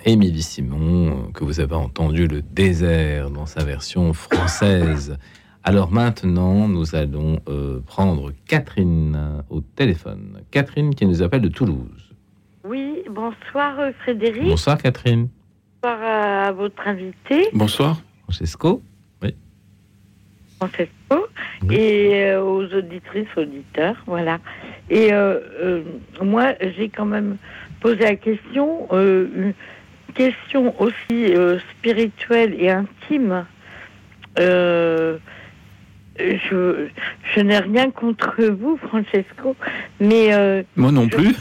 Émilie Simon, que vous avez entendu le désert dans sa version française. Alors maintenant, nous allons euh, prendre Catherine au téléphone. Catherine qui nous appelle de Toulouse. Oui, bonsoir euh, Frédéric. Bonsoir Catherine. Bonsoir à votre invité, Bonsoir. Francesco. Francesco, et euh, aux auditrices, auditeurs, voilà. Et euh, euh, moi, j'ai quand même posé la question, euh, une question aussi euh, spirituelle et intime. Euh, je, je n'ai rien contre vous, Francesco, mais euh, Moi non plus.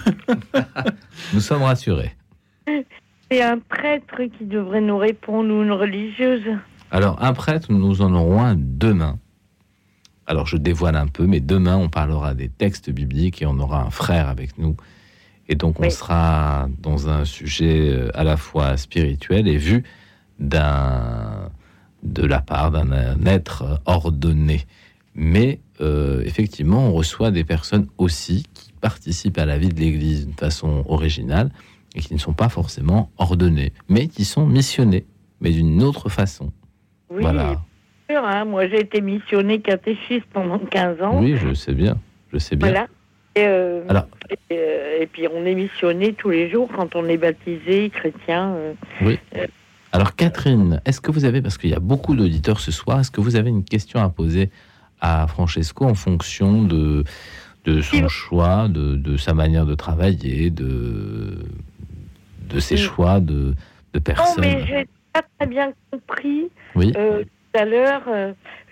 Nous sommes rassurés. c'est un prêtre qui devrait nous répondre ou une religieuse. Alors, un prêtre, nous en aurons un demain. Alors, je dévoile un peu, mais demain, on parlera des textes bibliques et on aura un frère avec nous. Et donc, on Oui. sera dans un sujet euh, à la fois spirituel et vu d'un, de la part d'un un être ordonné. Mais euh, effectivement, on reçoit des personnes aussi qui participent à la vie de l'Église d'une façon originale et qui ne sont pas forcément ordonnées, mais qui sont missionnées, mais d'une autre façon. Oui, Voilà. sûr, hein. moi j'ai été missionnée catéchiste pendant 15 ans. Oui, je sais bien. Je sais bien. Voilà. Et, euh, Alors- et, euh, et puis on est missionné tous les jours quand on est baptisé chrétien. euh. Oui. Alors, Catherine, est-ce que vous avez, parce qu'il y a beaucoup d'auditeurs ce soir, est-ce que vous avez une question à poser à Francesco en fonction de, de son Oui. choix, de, de sa manière de travailler, de, de ses Oui. choix de, de Non, personnes? mais j'ai pas très bien compris Oui. tout à l'heure.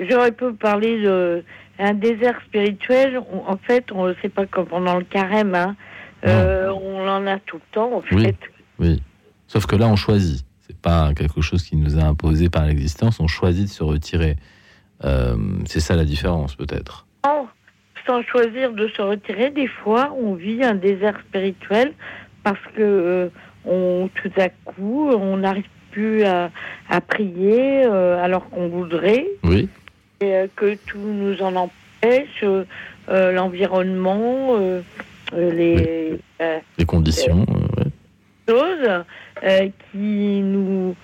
J'aurais pu parler de un désert spirituel. On- en fait, on c'est pas comme pendant le carême. Hein. Euh, on en a tout le temps, en Oui. fait. Oui. Sauf que là, on choisit. C'est pas quelque chose qui nous a imposé par l'existence. On choisit de se retirer. Euh, c'est ça la différence, peut-être. Sans choisir de se retirer, des fois, on vit un désert spirituel parce que euh, on, tout à coup, on n'arrive plus à, à prier alors qu'on voudrait Oui. Et euh, que tout nous en empêche, euh, euh, l'environnement, euh, les euh, Les conditions. ouais. choses qui nous,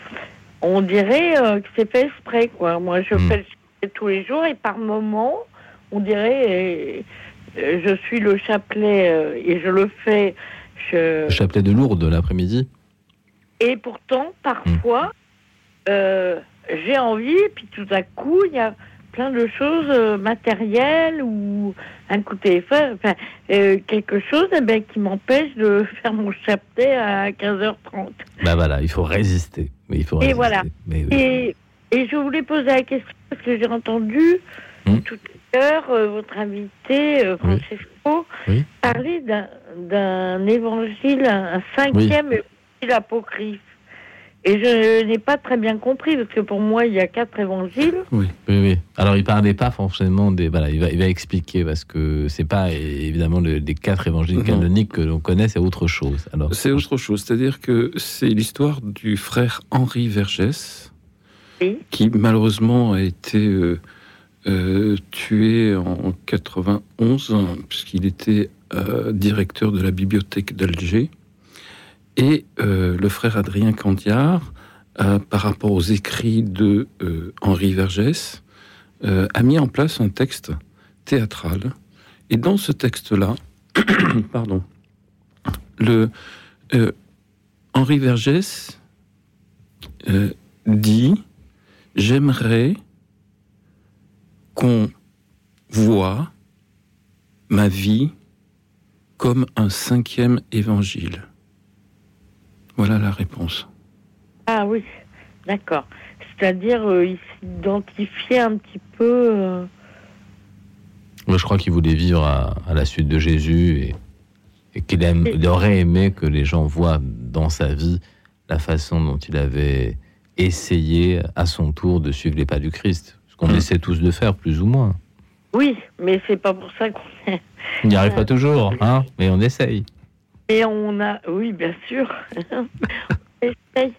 on dirait que c'est fait exprès quoi. Moi, je Mm. fais le chapelet tous les jours et par moments, on dirait, je suis le chapelet et je le fais. Je... Le chapelet de Lourdes l'après-midi. Et pourtant, parfois, euh, j'ai envie, et puis tout à coup, il y a plein de choses euh, matérielles ou un coup de téléphone, enfin, euh, quelque chose eh ben, qui m'empêche de faire mon chapelet à 15h30. Bah voilà, il faut résister. Mais il faut Et voilà. Mais oui. Et, et je voulais poser la question parce que j'ai entendu Hmm. tout à l'heure euh, votre invité. Francesco, Oui. parler d'un- d'un évangile, un un cinquième évangile apocryphe. Et je n'ai pas très bien compris parce que pour moi, il y a quatre évangiles. Oui. Oui, oui. Alors, il parlait pas forcément des. Voilà, il va, il va expliquer parce que c'est pas évidemment le- les quatre évangiles Non. canoniques que l'on connaît, c'est autre chose. Alors, C'est autre chose. C'est-à-dire que c'est l'histoire du frère Henri Vergès, Oui. qui malheureusement a été euh, euh, tué en 91, hein, puisqu'il était euh, directeur de la bibliothèque d'Alger. Et euh, le frère Adrien Candiard, euh, par rapport aux écrits de euh, Henri Vergès, euh, a mis en place un texte théâtral. Et dans ce texte-là, pardon, le, euh, Henri Vergès euh, dit J'aimerais qu'on voit ma vie comme un cinquième évangile. Voilà la réponse. Ah oui, d'accord. C'est-à-dire, euh, il s'identifiait un petit peu. euh, moi, je crois qu'il voulait vivre à, à la suite de Jésus et, et qu'il aime- il aurait aimé que les gens voient dans sa vie la façon dont il avait essayé à son tour de suivre les pas du Christ. Ce qu'on Mm. essaie tous de faire, plus ou moins. Oui, mais c'est pas pour ça qu'on est. On n'y arrive pas toujours, hein, mais on essaye. Et on a, oui, bien sûr, on essaye,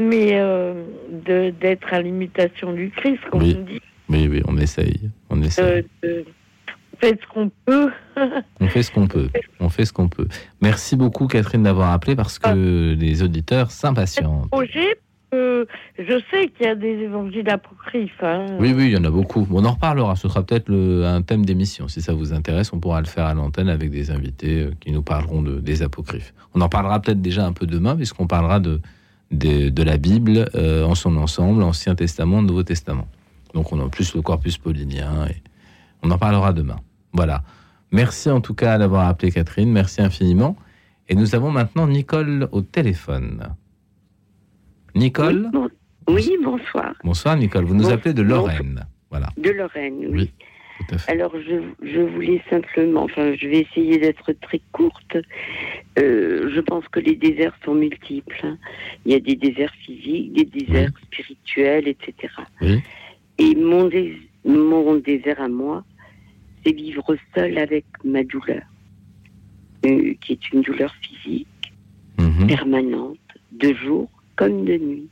mais euh, de- d'être à l'imitation du Christ, comme Oui. on dit. Oui, oui, on essaye. On essaye. Euh, de- on fait ce qu'on peut. On fait ce qu'on peut. On fait ce qu'on peut. Merci beaucoup, Catherine, d'avoir appelé parce que les auditeurs s'impatientent. Projet, je sais qu'il y a des évangiles apocryphes. hein. Oui, oui, il y en a beaucoup. On en reparlera. Ce sera peut-être un thème d'émission. Si ça vous intéresse, on pourra le faire à l'antenne avec des invités euh, qui nous parleront de, des apocryphes. On en parlera peut-être déjà un peu demain, puisqu'on parlera de, de, la Bible euh, en son ensemble, Ancien Testament, Nouveau Testament. Donc on a en plus le corpus paulinien. On en parlera demain. Voilà. Merci en tout cas d'avoir appelé Catherine. Merci infiniment. Et nous avons maintenant Nicole au téléphone. Nicole Oui, bon- oui, bonsoir. Bonsoir Nicole. Vous nous appelez de Lorraine. Voilà. De Lorraine, oui. Tout à fait. Alors, je, je voulais simplement, enfin, je vais essayer d'être très courte. Euh, je pense que les déserts sont multiples. hein. Il y a des déserts physiques, des déserts spirituels, etc. Et mon, dés- mon désert à moi, c'est vivre seul avec ma douleur, euh, qui est une douleur physique, Mhm. permanente, de jour comme de nuit.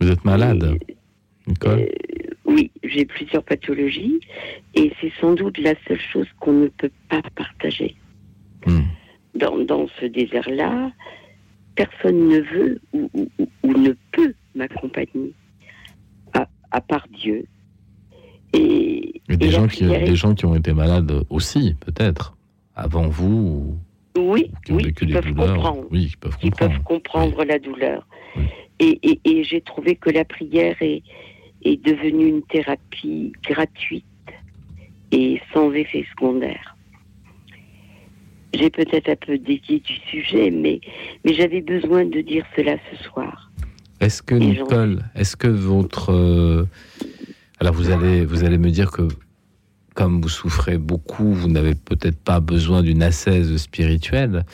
Vous êtes malade, Nicole Oui, j'ai plusieurs pathologies et c'est sans doute la seule chose qu'on ne peut pas partager. Hmm. Dans, dans ce désert-là, personne ne veut ou, ou- ou- ou ne peut m'accompagner, à, à part Dieu. Et, Et des, gens qui, prière des gens qui ont été malades aussi, peut-être, avant vous, oui, ou qui oui, peuvent douleurs. comprendre. Oui, qui peuvent qui comprendre. peuvent comprendre la douleur. Et, et- et j'ai trouvé que la prière est, est devenue une thérapie gratuite et sans effet secondaire. J'ai peut-être un peu dédié du sujet, mais, mais j'avais besoin de dire cela ce soir. Est-ce que, Nicole, est-ce que votre. euh, Alors, vous allez, vous allez me dire que, comme vous souffrez beaucoup, vous n'avez peut-être pas besoin d'une ascèse spirituelle,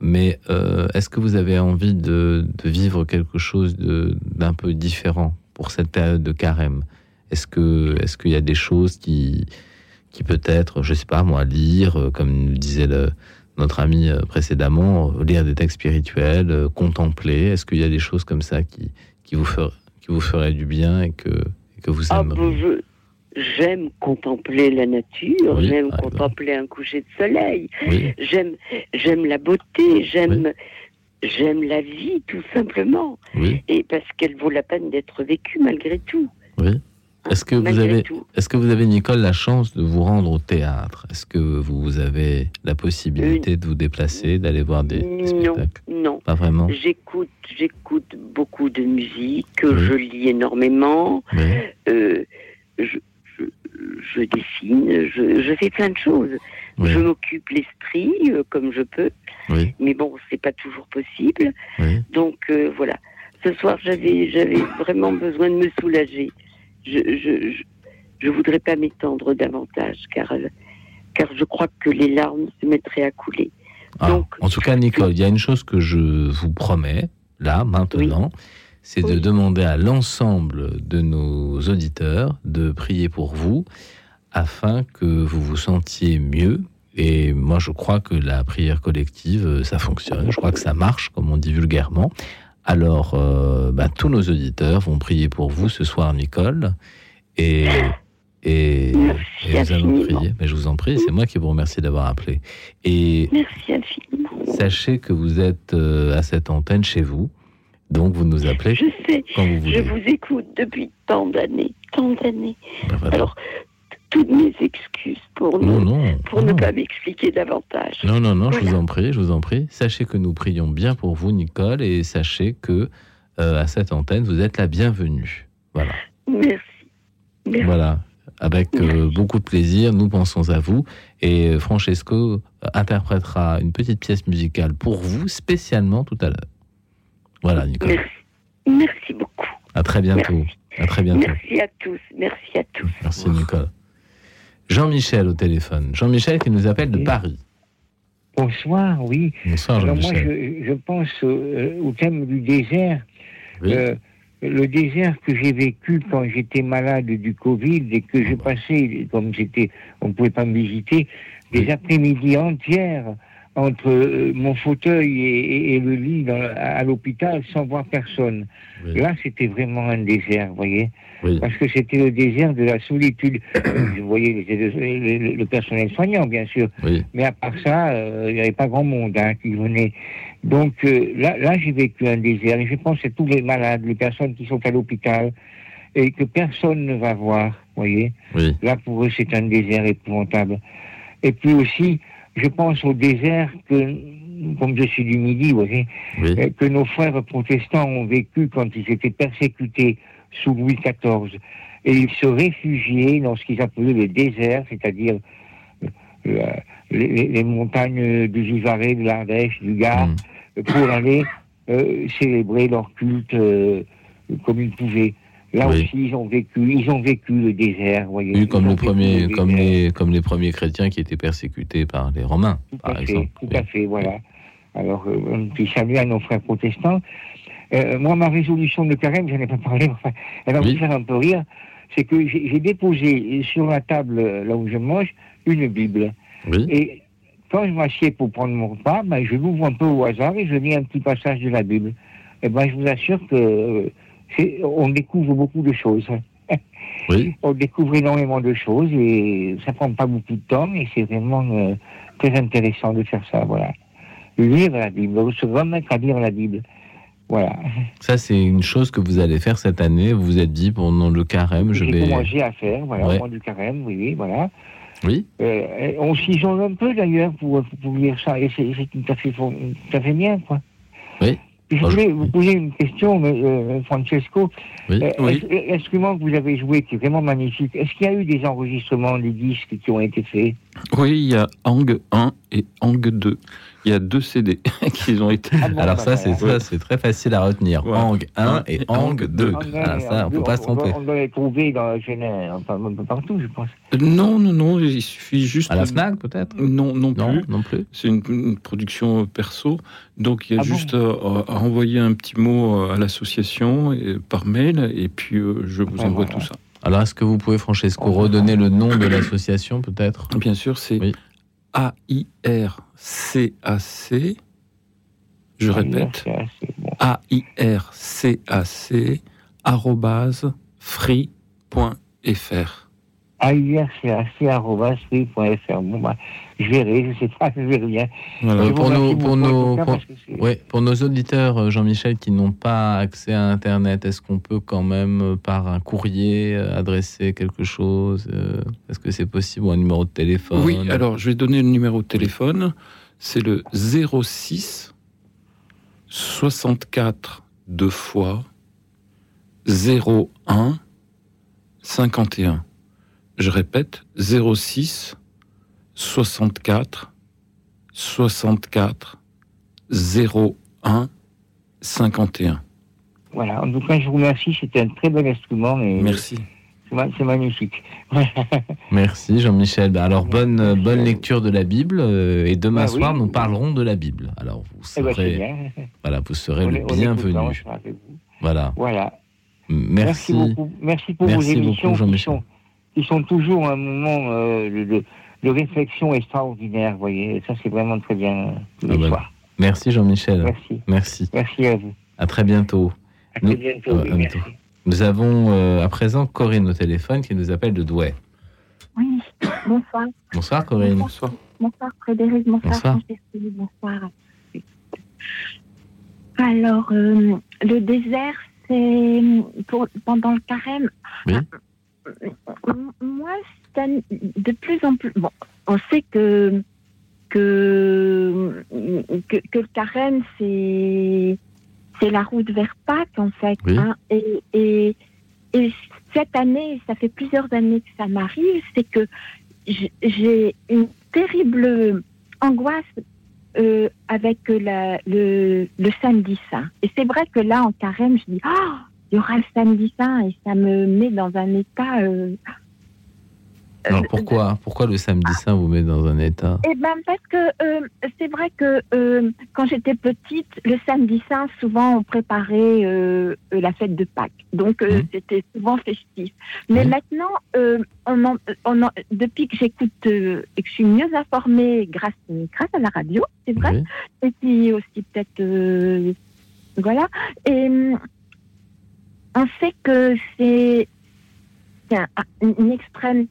mais euh, est-ce que vous avez envie de, de vivre quelque chose d'un peu différent pour cette période de carême? Est-ce que est-ce qu'il y a des choses qui, qui peut-être, je sais pas moi, lire, euh, comme nous disait le- notre ami euh, précédemment, lire des textes spirituels, contempler? Est-ce qu'il y a des choses comme ça qui, qui, vous, fer- qui vous feraient du bien et que, et que vous Ah, aimeriez? J'aime contempler la nature, Oui, j'aime ah, contempler un coucher de soleil, Oui. j'aime j'aime la beauté, j'aime j'aime la vie tout simplement. Et parce qu'elle vaut la peine d'être vécue malgré tout. Oui. Est-ce que vous avez, est-ce que vous avez Nicole la chance de vous rendre au théâtre? Est-ce que vous avez la possibilité de vous déplacer, d'aller voir des, spectacles? Non. Pas vraiment? J'écoute, j'écoute beaucoup de musique, je lis énormément, euh, je, je, dessine, je, je fais plein de choses. Oui. Je m'occupe l'esprit euh, comme je peux, Oui. mais bon, c'est pas toujours possible. Oui. Donc euh, voilà. Ce soir, j'avais, j'avais vraiment besoin de me soulager. Je, je, je, je voudrais pas m'étendre davantage, car, euh, car je crois que les larmes se mettraient à couler. Ah, en tout cas, Nicole, il y a une chose que je vous promets, là, maintenant, c'est de demander à l'ensemble de nos auditeurs de prier pour vous afin que vous vous sentiez mieux. Et moi, je crois que la prière collective, euh, ça fonctionne. Je crois que ça marche, comme on dit vulgairement. Alors, euh, bah, tous nos auditeurs vont prier pour vous ce soir, Nicole. Et, et, et nous allons prier. Mais je vous en prie, c'est moi qui vous remercie d'avoir appelé. Et Merci infiniment. Sachez que vous êtes euh, à cette antenne chez vous, donc vous nous appelez Je sais, quand vous je voulez. vous écoute depuis tant d'années, tant d'années. Ben voilà. Alors, toutes mes excuses pour, Non, ne, non, pour ne pas m'expliquer davantage. Non, non, non, je vous en prie, je vous en prie. Sachez que nous prions bien pour vous, Nicole, et sachez que euh, à cette antenne, vous êtes la bienvenue. Voilà. Merci. Merci. Voilà. Avec euh, beaucoup de plaisir, nous pensons à vous. Et euh, Francesco interprétera une petite pièce musicale pour vous, spécialement tout à l'heure. Voilà, Nicole. Merci. Merci beaucoup. À très bientôt. À très bientôt. Merci à tous. Merci à tous. Merci, Nicole. Jean-Michel au téléphone. Jean-Michel qui nous appelle de Paris. Bonsoir, oui. Bonsoir, Alors moi, Jean-Michel. je, je pense au, euh, au thème du désert. Euh, le désert que j'ai vécu quand j'étais malade du Covid et que je passais, comme c'était, on ne pouvait pas me visiter, des après-midi entières entre euh, mon fauteuil et, le lit dans- à l'hôpital sans voir personne. Là, c'était vraiment un désert, vous voyez Parce que c'était le désert de la solitude. vous voyez, les- le personnel soignant, bien sûr. Mais à part ça, euh, il n'y avait pas grand monde hein, qui venait. Donc euh, là, là j'ai vécu un désert. Et je pense à tous les malades, les personnes qui sont à l'hôpital et que personne ne va voir, vous voyez Là, pour eux, c'est un désert épouvantable. Et puis aussi, je pense au désert que, comme je suis du Midi, vous voyez, euh, que nos frères protestants ont vécu quand ils étaient persécutés sous Louis XIV. Et ils se réfugiaient dans ce qu'ils appelaient le désert, c'est-à-dire euh, les, montagnes du Vivarais, de l'Ardèche, du Gard, pour aller euh, célébrer leur culte euh, comme ils pouvaient. Là Oui. aussi, ils ont vécu, ils ont vécu le désert, voyez. Oui, comme, ont le vécu premier, le comme, les, comme les premiers chrétiens qui étaient persécutés par les Romains, par Tout à exemple. fait, tout à fait, voilà. Alors, euh, petit salut à nos frères protestants. Euh, moi, ma résolution de carême, j'en ai pas parlé, enfin, elle va vous faire un peu rire, c'est que j'ai déposé sur la table, là où je mange, une Bible. Et quand je m'assieds pour prendre mon repas, ben, je l'ouvre un peu au hasard et je lis un petit passage de la Bible. Et ben, je vous assure que euh, on découvre beaucoup de choses. On découvre énormément de choses et ça prend pas beaucoup de temps, mais c'est vraiment euh, très intéressant de faire ça, voilà. Lire la Bible, se remettre à lire la Bible. Voilà. Ça, c'est une chose que vous allez faire cette année. Vous vous êtes dit, pendant le carême, je J'ai vais. commencé à faire, voilà, Ouais. au mois du carême, oui, oui, voilà. Oui. Euh, on s'isole un peu d'ailleurs pour, pour lire ça, et c'est tout à fait, fon- tout à fait bien, quoi. Oui. Je voulais vous poser une question, euh, Francesco. Oui. Euh, Oui. L'instrument que vous avez joué, qui est vraiment magnifique, est-ce qu'il y a eu des enregistrements, des disques qui ont été faits? Oui, il y a Hang 1 et Hang 2. Il y a deux CD qui ont été. Alors ça, c'est ça, c'est très facile à retenir. Hang 1 et Hang 2. Ah, ça, on peut pas se tromper. On doit les trouver dans enfin un peu partout, je pense. Non, non, non, il suffit juste. À la Fnac, peut-être? Non, non Non, plus. non plus. C'est une, une production perso. Donc il y a Ah bon juste à, à envoyer un petit mot à l'association par mail et puis euh, je vous envoie tout ça. Alors, est-ce que vous pouvez, Francesco, redonner le nom de l'association, peut-être? Bien sûr, c'est A-I-R-C-A-C. Je répète. A-I-R-C-A-C arrobase free.fr. AIRCAC.fr. Bon, bah, je verrai, je sais pas, je verrai rien. Voilà. Pour, nos, pour, nos, pour- ouais, nos auditeurs, euh, Jean-Michel, qui n'ont pas accès à Internet, est-ce qu'on peut quand même, euh, par un courrier, euh, adresser quelque chose Est-ce que c'est possible ou un numéro de téléphone? Oui, alors je vais donner le numéro de téléphone. C'est le 06 64 deux fois 01 51. Je répète, 06 64 64 01 51. Voilà, en tout cas, je vous remercie, c'était un très bel instrument. Et Merci. C'est ma- c'est magnifique. Merci Jean-Michel. Ben alors bonne bonne lecture de la Bible euh, et demain Bah oui. soir nous parlerons de la Bible. Alors vous Eh ben, serez voilà vous serez On le bienvenu. Voilà. Voilà. Merci. beaucoup. Merci pour Merci vos émissions beaucoup, qui, sont, qui sont toujours un moment euh, de, de- de réflexion extraordinaire, vous voyez. Et ça, c'est vraiment très bien tous les Ah soirs. Merci Jean-Michel. Merci. Merci. Merci à vous. À très bientôt. À très Nous- bientôt, euh, oui, à bientôt. Nous avons euh, à présent Corinne au téléphone qui nous appelle de Douai. Oui, bonsoir. Bonsoir Corinne. Bonsoir. Bonsoir Frédéric, bonsoir, Bonsoir. Bonsoir. Alors, euh, le désert, c'est pendant le carême. Oui. M- Moi, de plus en plus. Bon, on sait que que, que, que le carême, c'est c'est la route vers Pâques, en fait. Oui. hein. et, et, et cette année, ça fait plusieurs années que ça m'arrive, c'est que j'ai une terrible angoisse euh, avec la- le, le samedi saint. Et c'est vrai que là, en carême, je dis, ah, il y aura le samedi saint, et ça me met dans un état... euh, Alors pourquoi pourquoi le samedi saint vous met dans un état? Eh ben parce que euh, c'est vrai que euh, quand j'étais petite, le samedi saint, souvent on préparait euh, euh, la fête de Pâques. Donc euh, c'était souvent festif. Mais maintenant, euh, on en- on en- depuis que j'écoute euh, et que je suis mieux informée grâce, grâce à la radio, c'est vrai, et puis aussi peut-être. euh, voilà. Et on sait que c'est c'est un- une extrême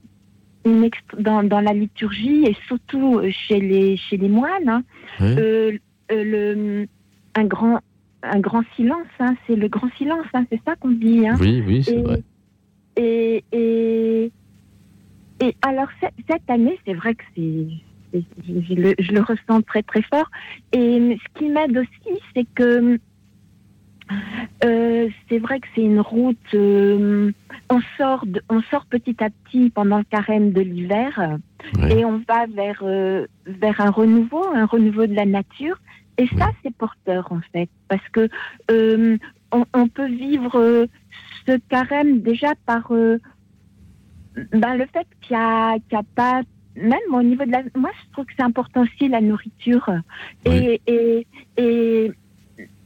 une dans, dans la liturgie et surtout euh, chez les chez les moines hein, euh, euh, le un grand un grand silence hein, c'est le grand silence hein, c'est ça qu'on dit. Oui, oui, c'est Et- vrai. et et et alors cette, année c'est vrai que c'est- je le, je le ressens très très fort. Et ce qui m'aide aussi c'est que euh, c'est vrai que c'est une route. euh, on sort, de- on sort petit à petit pendant le carême de l'hiver et on va vers euh, vers un renouveau, un renouveau de la nature. Et ça, c'est porteur en fait, parce que on, on peut vivre ce carême déjà par ben, le fait qu'il y a, pas même au niveau de la. Moi, je trouve que c'est important aussi la nourriture et et et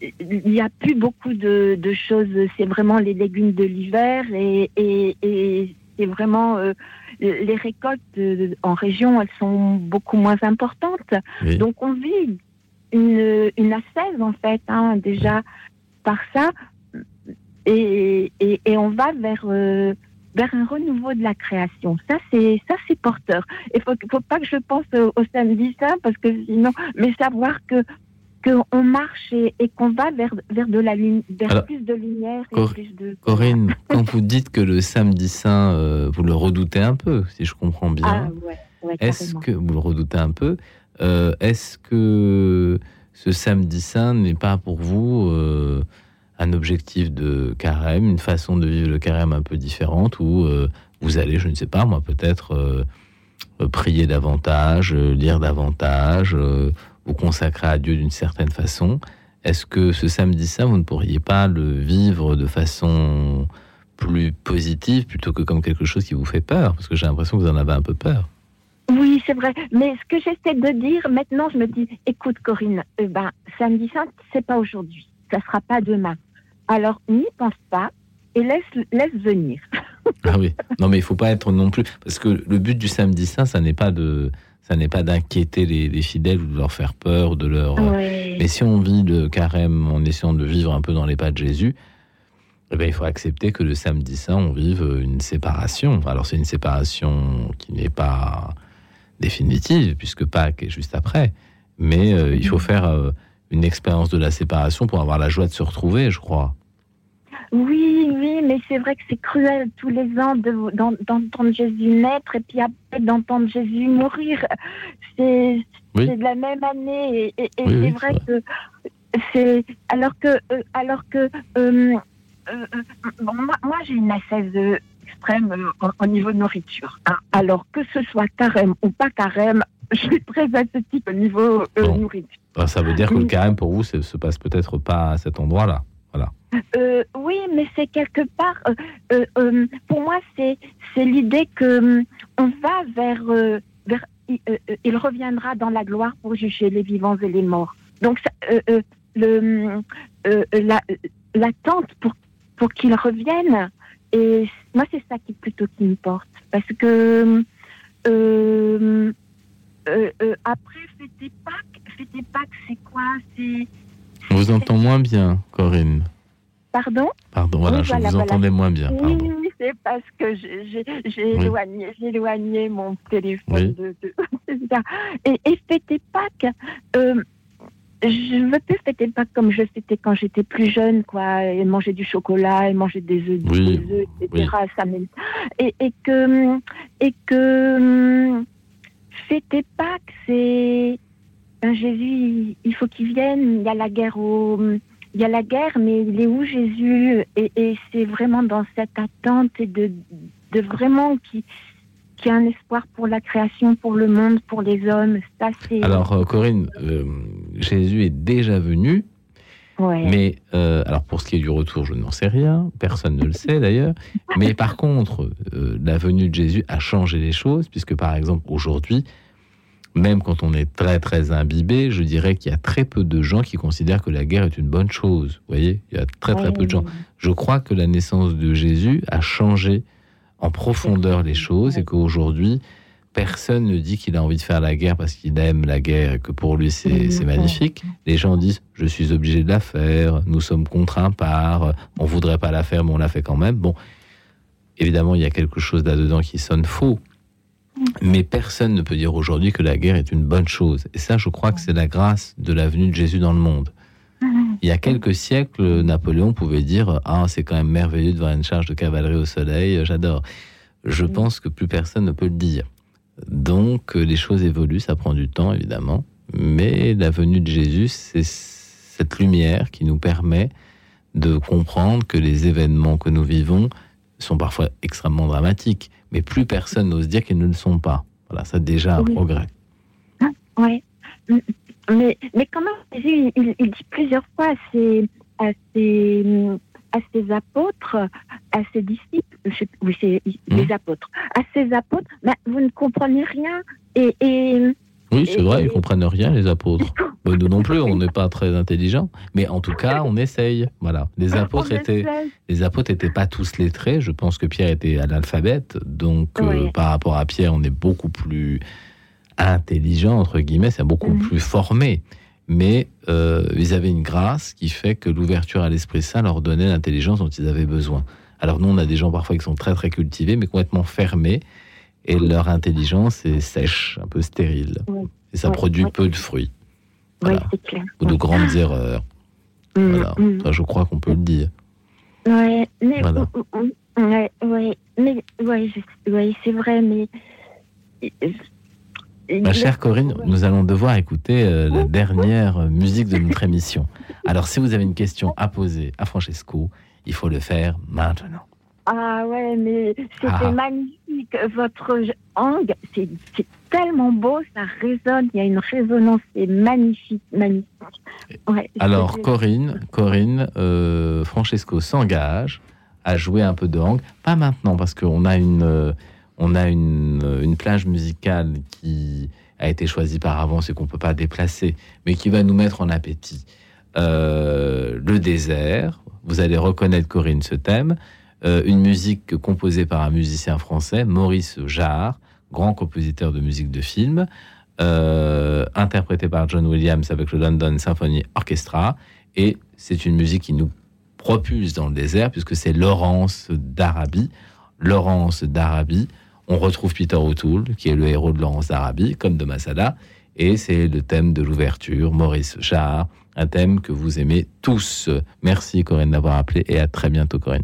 il n'y a plus beaucoup de, de choses. C'est vraiment les légumes de l'hiver et, et, et c'est vraiment euh, les récoltes euh, en région, elles sont beaucoup moins importantes. Oui. Donc on vit une, une ascèse en fait hein, déjà par ça et, et, et on va vers euh, vers un renouveau de la création. Ça c'est ça c'est porteur. Il faut faut pas que je pense au, au samedi saint parce que sinon, mais savoir que qu'on marche et, et qu'on va vers, vers, de la lumi- vers Alors, plus de lumière et Cor- plus de... Corinne, quand vous dites que le samedi saint, euh, vous le redoutez un peu, si je comprends bien, Ah, ouais, ouais, est-ce que vous le redoutez un peu euh, Est-ce que ce samedi saint n'est pas pour vous euh, un objectif de carême, une façon de vivre le carême un peu différente où vous allez, je ne sais pas, moi peut-être prier davantage, lire davantage, vous consacrer à Dieu d'une certaine façon Est-ce que ce samedi saint, vous ne pourriez pas le vivre de façon plus positive plutôt que comme quelque chose qui vous fait peur? Parce que j'ai l'impression que vous en avez un peu peur. Oui, c'est vrai. Mais ce que j'essaie de dire, maintenant, je me dis, écoute, Corinne, eh ben, samedi saint, c'est pas aujourd'hui. Ça sera pas demain. Alors, n'y pense pas et laisse, laisse venir. Ah oui. Non, mais il faut pas être non plus parce que le but du samedi saint, ça n'est pas de, ça n'est pas d'inquiéter les, les fidèles ou de leur faire peur, de leur. Ouais. Mais si on vit le carême en essayant de vivre un peu dans les pas de Jésus, eh ben, il faut accepter que le samedi saint, on vive une séparation. Alors c'est une séparation qui n'est pas définitive puisque Pâques est juste après, mais euh, il faut faire euh, une expérience de la séparation pour avoir la joie de se retrouver, je crois. Oui, oui, mais c'est vrai que c'est cruel tous les ans de- d'en- d'entendre Jésus naître et puis après d'entendre Jésus mourir. C'est Oui. de la même année et, et- et Oui, c'est oui, vrai que c'est alors que euh, alors que euh, euh, bon, moi, moi, j'ai une ascèse euh, extrême euh, au, au niveau de nourriture. hein. Alors que ce soit carême ou pas carême, je suis très ascétique au niveau nourriture. Alors, ça veut dire que le carême pour vous se passe peut-être pas à cet endroit-là. Euh, oui, mais c'est quelque part. euh, euh, pour moi, c'est l'idée que on va vers il- reviendra dans la gloire pour juger les vivants et les morts. Donc, l'attente pour pour qu'il revienne. Et moi, c'est ça qui plutôt qui me porte, parce que après fêter Pâques, fêter Pâques, c'est quoi? C'est On vous entend moins bien, Corinne. Pardon? Pardon, voilà, Oui, je voilà, vous voilà. entendais moins bien. Oui, Pardon. oui, c'est parce que j'ai Oui. éloigné, mon téléphone Oui. de, de-. Et, et fêter Pâques, euh, je ne veux plus fêter Pâques comme je fêtais quand j'étais plus jeune, quoi, et manger du chocolat, et manger des œufs, des œufs, etc. Ça et, et que, et que hum, fêter Pâques, c'est ben, Jésus, il faut qu'il vienne. Il y a la guerre au, il y a la guerre, mais il est où Jésus Et, et c'est vraiment dans cette attente et de, de vraiment qui qui a un espoir pour la création, pour le monde, pour les hommes. Ça. Alors, euh, Corinne, euh, Jésus est déjà venu, Ouais. mais euh, alors pour ce qui est du retour, je n'en sais rien, personne ne le sait d'ailleurs. Mais par contre, euh, la venue de Jésus a changé les choses, puisque par exemple aujourd'hui, même quand on est très très imbibé, je dirais qu'il y a très peu de gens qui considèrent que la guerre est une bonne chose. Vous voyez, il y a très très peu de gens. Je crois que la naissance de Jésus a changé en profondeur les choses et qu'aujourd'hui, personne ne dit qu'il a envie de faire la guerre parce qu'il aime la guerre et que pour lui c'est magnifique. Les gens disent je suis obligé de la faire, nous sommes contraints par, on voudrait pas la faire mais on la fait quand même. Bon, évidemment il y a quelque chose là-dedans qui sonne faux. Mais personne ne peut dire aujourd'hui que la guerre est une bonne chose. Et ça, je crois que c'est la grâce de la venue de Jésus dans le monde. Il y a quelques siècles, Napoléon pouvait dire Ah, c'est quand même merveilleux de voir une charge de cavalerie au soleil, j'adore. Je pense que plus personne ne peut le dire. Donc, les choses évoluent, ça prend du temps, évidemment. Mais la venue de Jésus, c'est cette lumière qui nous permet de comprendre que les événements que nous vivons sont parfois extrêmement dramatiques, mais plus personne n'ose dire qu'ils ne le sont pas. Voilà, ça déjà un progrès. Oui. Mais, mais quand même, Jésus, il, il dit plusieurs fois à ses, à ses, à ses apôtres, à ses disciples, je, oui, c'est les Mmh. apôtres, à ses apôtres, vous ne comprenez rien. Et, et Oui, c'est vrai, ils comprennent rien, les apôtres. Nous non plus, on n'est pas très intelligents. Mais en tout cas, on essaye. Voilà. Les apôtres étaient, essaye. les apôtres n'étaient pas tous lettrés. Je pense que Pierre était à l'alphabet. Donc, euh, par rapport à Pierre, on est beaucoup plus intelligent, entre guillemets, c'est beaucoup plus formé. Mais euh, ils avaient une grâce qui fait que l'ouverture à l'Esprit Saint leur donnait l'intelligence dont ils avaient besoin. Alors nous, on a des gens parfois qui sont très très cultivés, mais complètement fermés, et leur intelligence est sèche, un peu stérile. Et ça Oui, produit oui. peu de fruits. oui, Voilà. c'est clair. Ou de grandes erreurs. Mm, Voilà. mm. Je crois qu'on peut le dire. Ouais, mais Voilà. ouais, ouais, mais ouais, ouais, c'est vrai, mais Ma chère Corinne, nous allons devoir écouter euh, la dernière euh, musique de notre émission. Alors, si vous avez une question à poser à Francesco, il faut le faire maintenant. Ah ouais, mais c'était Ah. magnifique. Votre angle, c'est tellement beau, ça résonne. Il y a une résonance, c'est magnifique, magnifique. Ouais, Alors, Corinne, Corinne, euh, Francesco s'engage à jouer un peu de hang. Pas maintenant, parce qu'on a une, euh, on a une, euh, une plage musicale qui a été choisie par avance et qu'on peut pas déplacer, mais qui va nous mettre en appétit. Euh, le désert, vous allez reconnaître, Corinne, ce thème. Euh, une musique composée par un musicien français, Maurice Jarre, grand compositeur de musique de film, euh, interprété par John Williams avec le London Symphony Orchestra. Et c'est une musique qui nous propulse dans le désert, puisque c'est Laurence d'Arabie. Laurence d'Arabie, on retrouve Peter O'Toole, qui est le héros de Laurence d'Arabie, comme de Masada. Et c'est le thème de l'ouverture, Maurice Jarre, un thème que vous aimez tous. Merci Corinne d'avoir appelé et à très bientôt Corinne.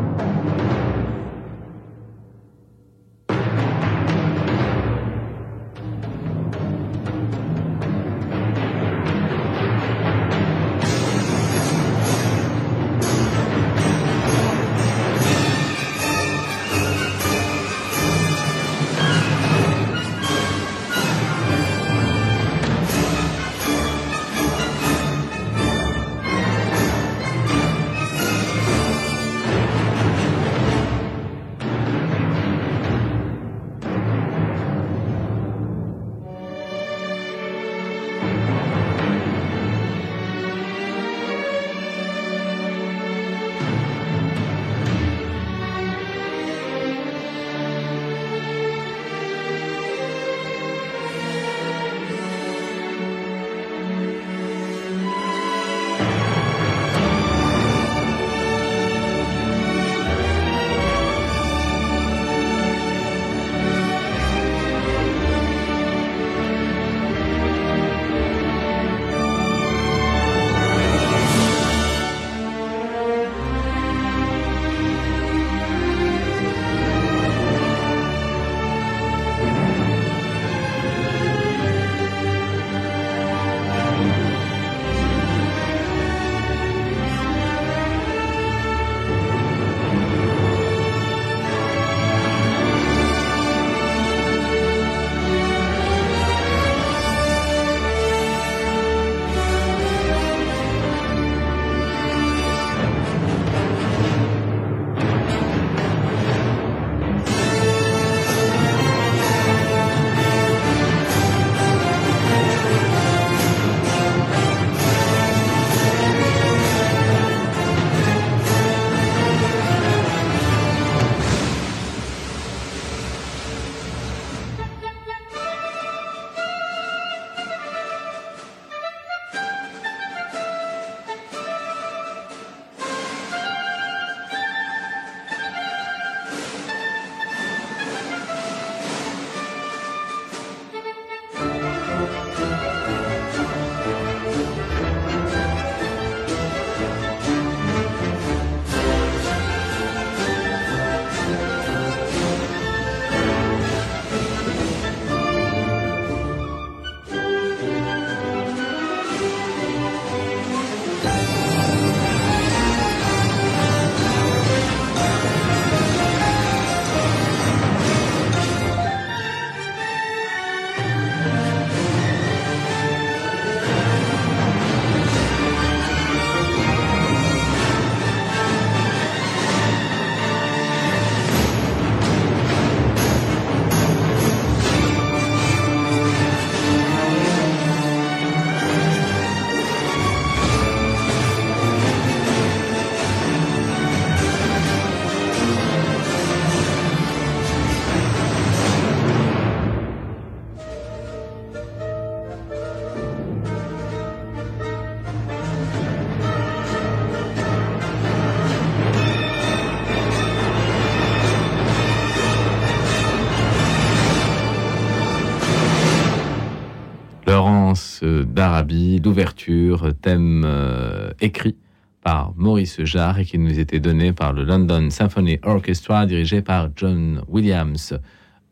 d'Arabie, l'ouverture, thème euh, écrit par Maurice Jarre et qui nous était donné par le London Symphony Orchestra dirigé par John Williams.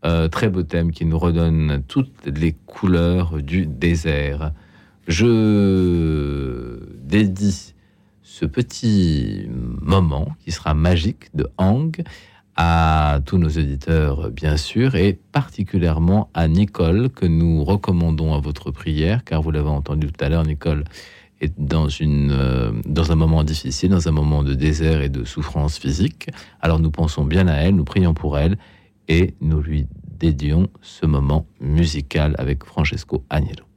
Euh, très beau thème qui nous redonne toutes les couleurs du désert. Je dédie ce petit moment qui sera magique de Hang à tous nos auditeurs, bien sûr, et particulièrement à Nicole, que nous recommandons à votre prière, car vous l'avez entendu tout à l'heure, Nicole est dans, une, euh, dans un moment difficile, dans un moment de désert et de souffrance physique. Alors nous pensons bien à elle, nous prions pour elle, et nous lui dédions ce moment musical avec Francesco Agnello.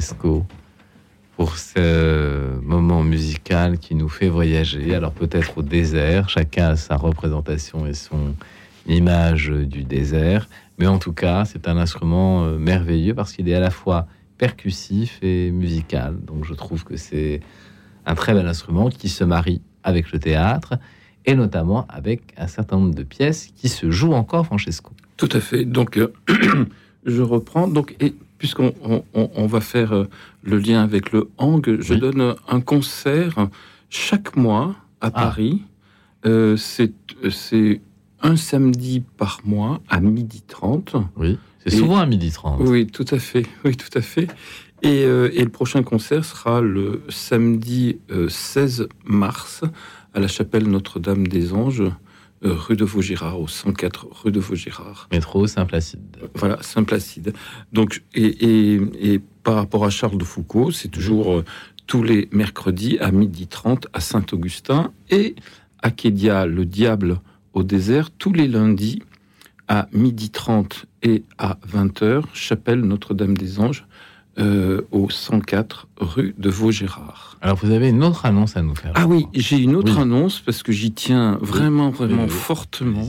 Francesco pour ce moment musical qui nous fait voyager. Alors peut-être au désert, chacun a sa représentation et son image du désert, mais en tout cas c'est un instrument euh, merveilleux parce qu'il est à la fois percussif et musical. Donc je trouve que c'est un très bel instrument qui se marie avec le théâtre et notamment avec un certain nombre de pièces qui se jouent encore, Francesco. Tout à fait. Donc, euh, je reprends. Donc, et puisqu'on on, va faire euh, le lien avec le Hang, je donne un concert chaque mois à Paris. Euh, c'est c'est un samedi par mois à midi 30. Oui, c'est souvent à midi 30. Oui, tout à fait. Oui, tout à fait. Et, euh, et le prochain concert sera le samedi euh, 16 mars à la chapelle Notre-Dame des Anges, rue de Vaugirard, au 104 rue de Vaugirard. Métro Saint-Placide. Voilà, Saint-Placide. Donc, et, et- et par rapport à Charles de Foucault, c'est toujours euh, tous les mercredis à midi 30 à Saint-Augustin et à Kédia, le diable au désert, tous les lundis à midi 30 et à 20h, chapelle Notre-Dame des Anges, euh, au 104 rue de Vaugirard. Alors vous avez une autre annonce à nous faire. Ah oui, j'ai une autre Oui. annonce parce que j'y tiens vraiment, vraiment Oui, oui. fortement.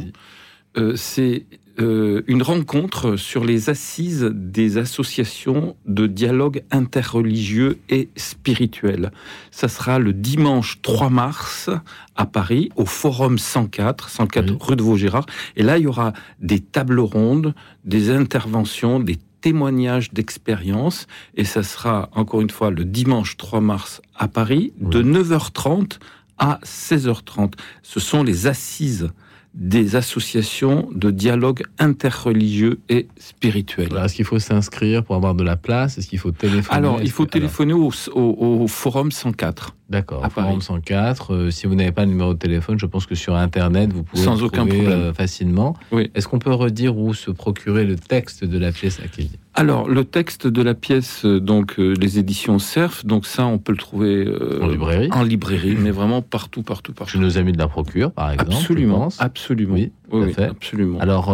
Euh, c'est euh, une rencontre sur les assises des associations de dialogue interreligieux et spirituel. Ça sera le dimanche 3 mars à Paris, au Forum 104, 104 rue de Vaugirard. Et là, il y aura des tables rondes, des interventions, des témoignages d'expérience. Et ça sera, encore une fois, le dimanche 3 mars à Paris, de 9h30 à 16h30. Ce sont les assises des associations de dialogue interreligieux et spirituel. Est-ce qu'il faut s'inscrire pour avoir de la place? Est-ce qu'il faut téléphoner? Alors, il faut téléphoner au, au- au Forum 104. D'accord, Forum Paris. 104. euh, si vous n'avez pas le numéro de téléphone, je pense que sur Internet, vous pouvez Sans le aucun trouver, problème. euh, facilement. Oui. Est-ce qu'on peut redire où se procurer le texte de la pièce Kelly Alors, le texte de la pièce, euh, donc euh, les éditions Cerf, donc ça, on peut le trouver En librairie en librairie, mais vraiment partout, partout, partout. Chez nos amis de la procure, par exemple. Absolument, absolument. Oui, Oui, oui, fait. absolument. Alors,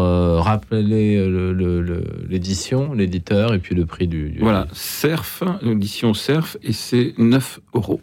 rappelez le- le- le- l'édition, l'éditeur et puis le prix du. du Voilà. Cerf, l'édition Cerf, et c'est 9 euros.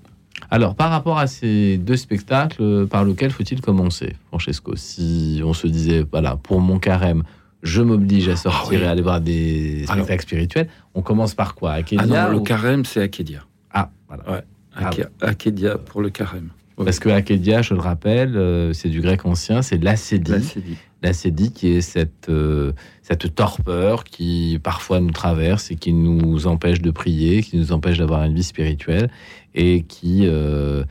Alors, par rapport à ces deux spectacles, euh, par lequel faut-il commencer, Francesco? Si on se disait, voilà, pour mon carême, je m'oblige à sortir et à aller voir des spectacles Alors- spirituels, on commence par quoi? Ah Akedia non, le carême, c'est Akedia. Ah, voilà. Ouais, Ah Ake- Akedia pour le carême. Ouais. Parce que Akedia, je le rappelle, euh, c'est du grec ancien, c'est l'acédie. L'acédie. L'acédie qui est cette, euh, cette torpeur qui parfois nous traverse et qui nous empêche de prier, qui nous empêche d'avoir une vie spirituelle et qui, euh,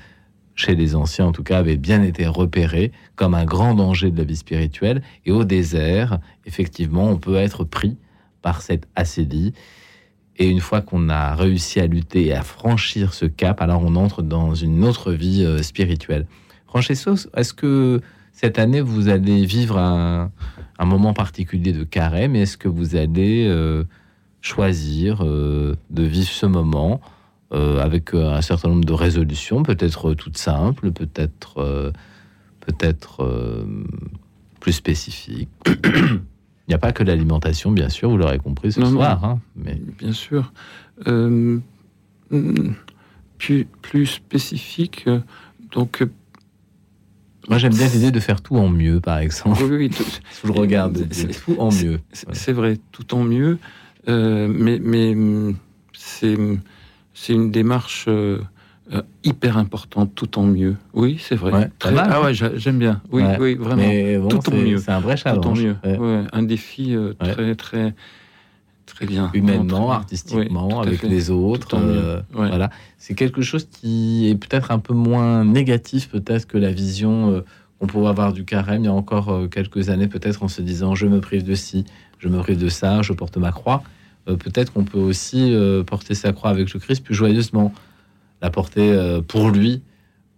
chez les anciens en tout cas, avait bien été repéré comme un grand danger de la vie spirituelle. Et au désert, effectivement, on peut être pris par cette acédie. Et une fois qu'on a réussi à lutter et à franchir ce cap, alors on entre dans une autre vie euh, spirituelle. Francesco, est-ce que cette année, vous allez vivre un, moment particulier de carême? Est-ce que vous allez euh, choisir de vivre ce moment avec euh, un certain nombre de résolutions, peut-être euh, toutes simples, peut-être euh, peut-être euh, plus spécifiques Il n'y a pas que l'alimentation, bien sûr, vous l'aurez compris ce Non, non. soir. hein, mais Bien sûr. Euh, plus, plus spécifique, euh, donc... euh, moi, j'aime bien l'idée de faire tout en mieux, par exemple. Oui, oui, tout- le regarde, C'est- tout en mieux. C'est vrai, tout en mieux, euh, mais, mais c'est c'est une démarche euh, euh, hyper importante, tout en mieux. Oui, c'est vrai. Ouais, Très- mal, ah ouais, j'a- j'aime bien. Oui, Ouais. oui, vraiment. Mais bon, tout en mieux. c'est un vrai Tout en challenge. mieux. Ouais. Un défi euh, très, très, très bien. humainement, très bien. artistiquement, avec les autres. Euh. Voilà, c'est quelque chose qui est peut-être un peu moins négatif, peut-être que la vision qu'on pouvait avoir du carême il y a encore quelques années, peut-être en se disant je me prive de ci, je me prive de ça, je porte ma croix. Euh, peut-être qu'on peut aussi euh, porter sa croix avec le Christ plus joyeusement, la porter euh, pour lui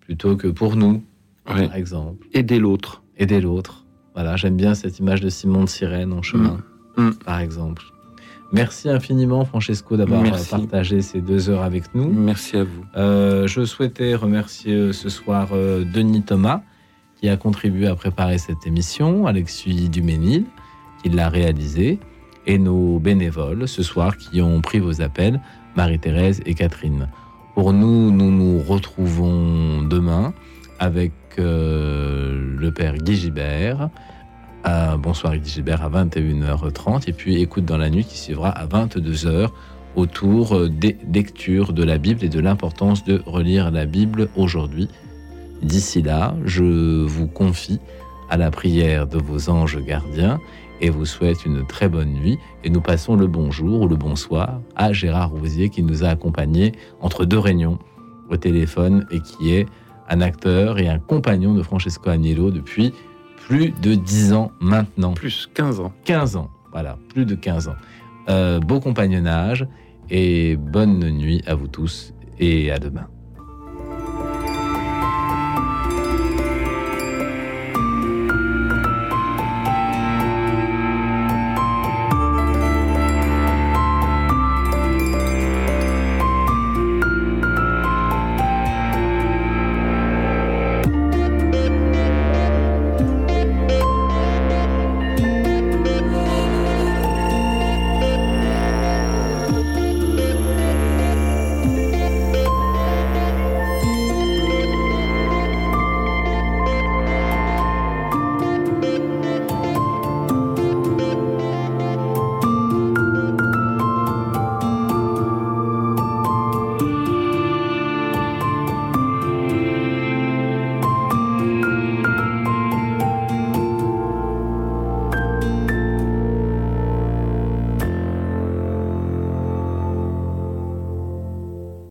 plutôt que pour nous, Ouais. par exemple. Aider l'autre. Aider l'autre. Voilà, j'aime bien cette image de Simon de Sirène en chemin, Mm. par exemple. Merci infiniment, Francesco, d'avoir partagé ces deux heures avec nous. Merci à vous. Euh, je souhaitais remercier ce soir euh, Denis Thomas, qui a contribué à préparer cette émission, Alexis Duménil, qui l'a réalisée, et nos bénévoles ce soir qui ont pris vos appels, Marie-Thérèse et Catherine. Pour nous, nous nous retrouvons demain avec euh, le père Guy Gibert. Bonsoir Guy Gibert à 21h30 et puis écoute dans la nuit qui suivra à 22h autour euh, des lectures de la Bible et de l'importance de relire la Bible aujourd'hui. D'ici là, je vous confie à la prière de vos anges gardiens et vous souhaite une très bonne nuit. Et nous passons le bonjour ou le bonsoir à Gérard Rousier qui nous a accompagnés entre deux réunions au téléphone et qui est un acteur et un compagnon de Francesco Agnello depuis plus de 10 ans maintenant. Plus 15 ans. 15 ans, voilà, plus de 15 ans. Euh, beau compagnonnage et bonne nuit à vous tous et à demain.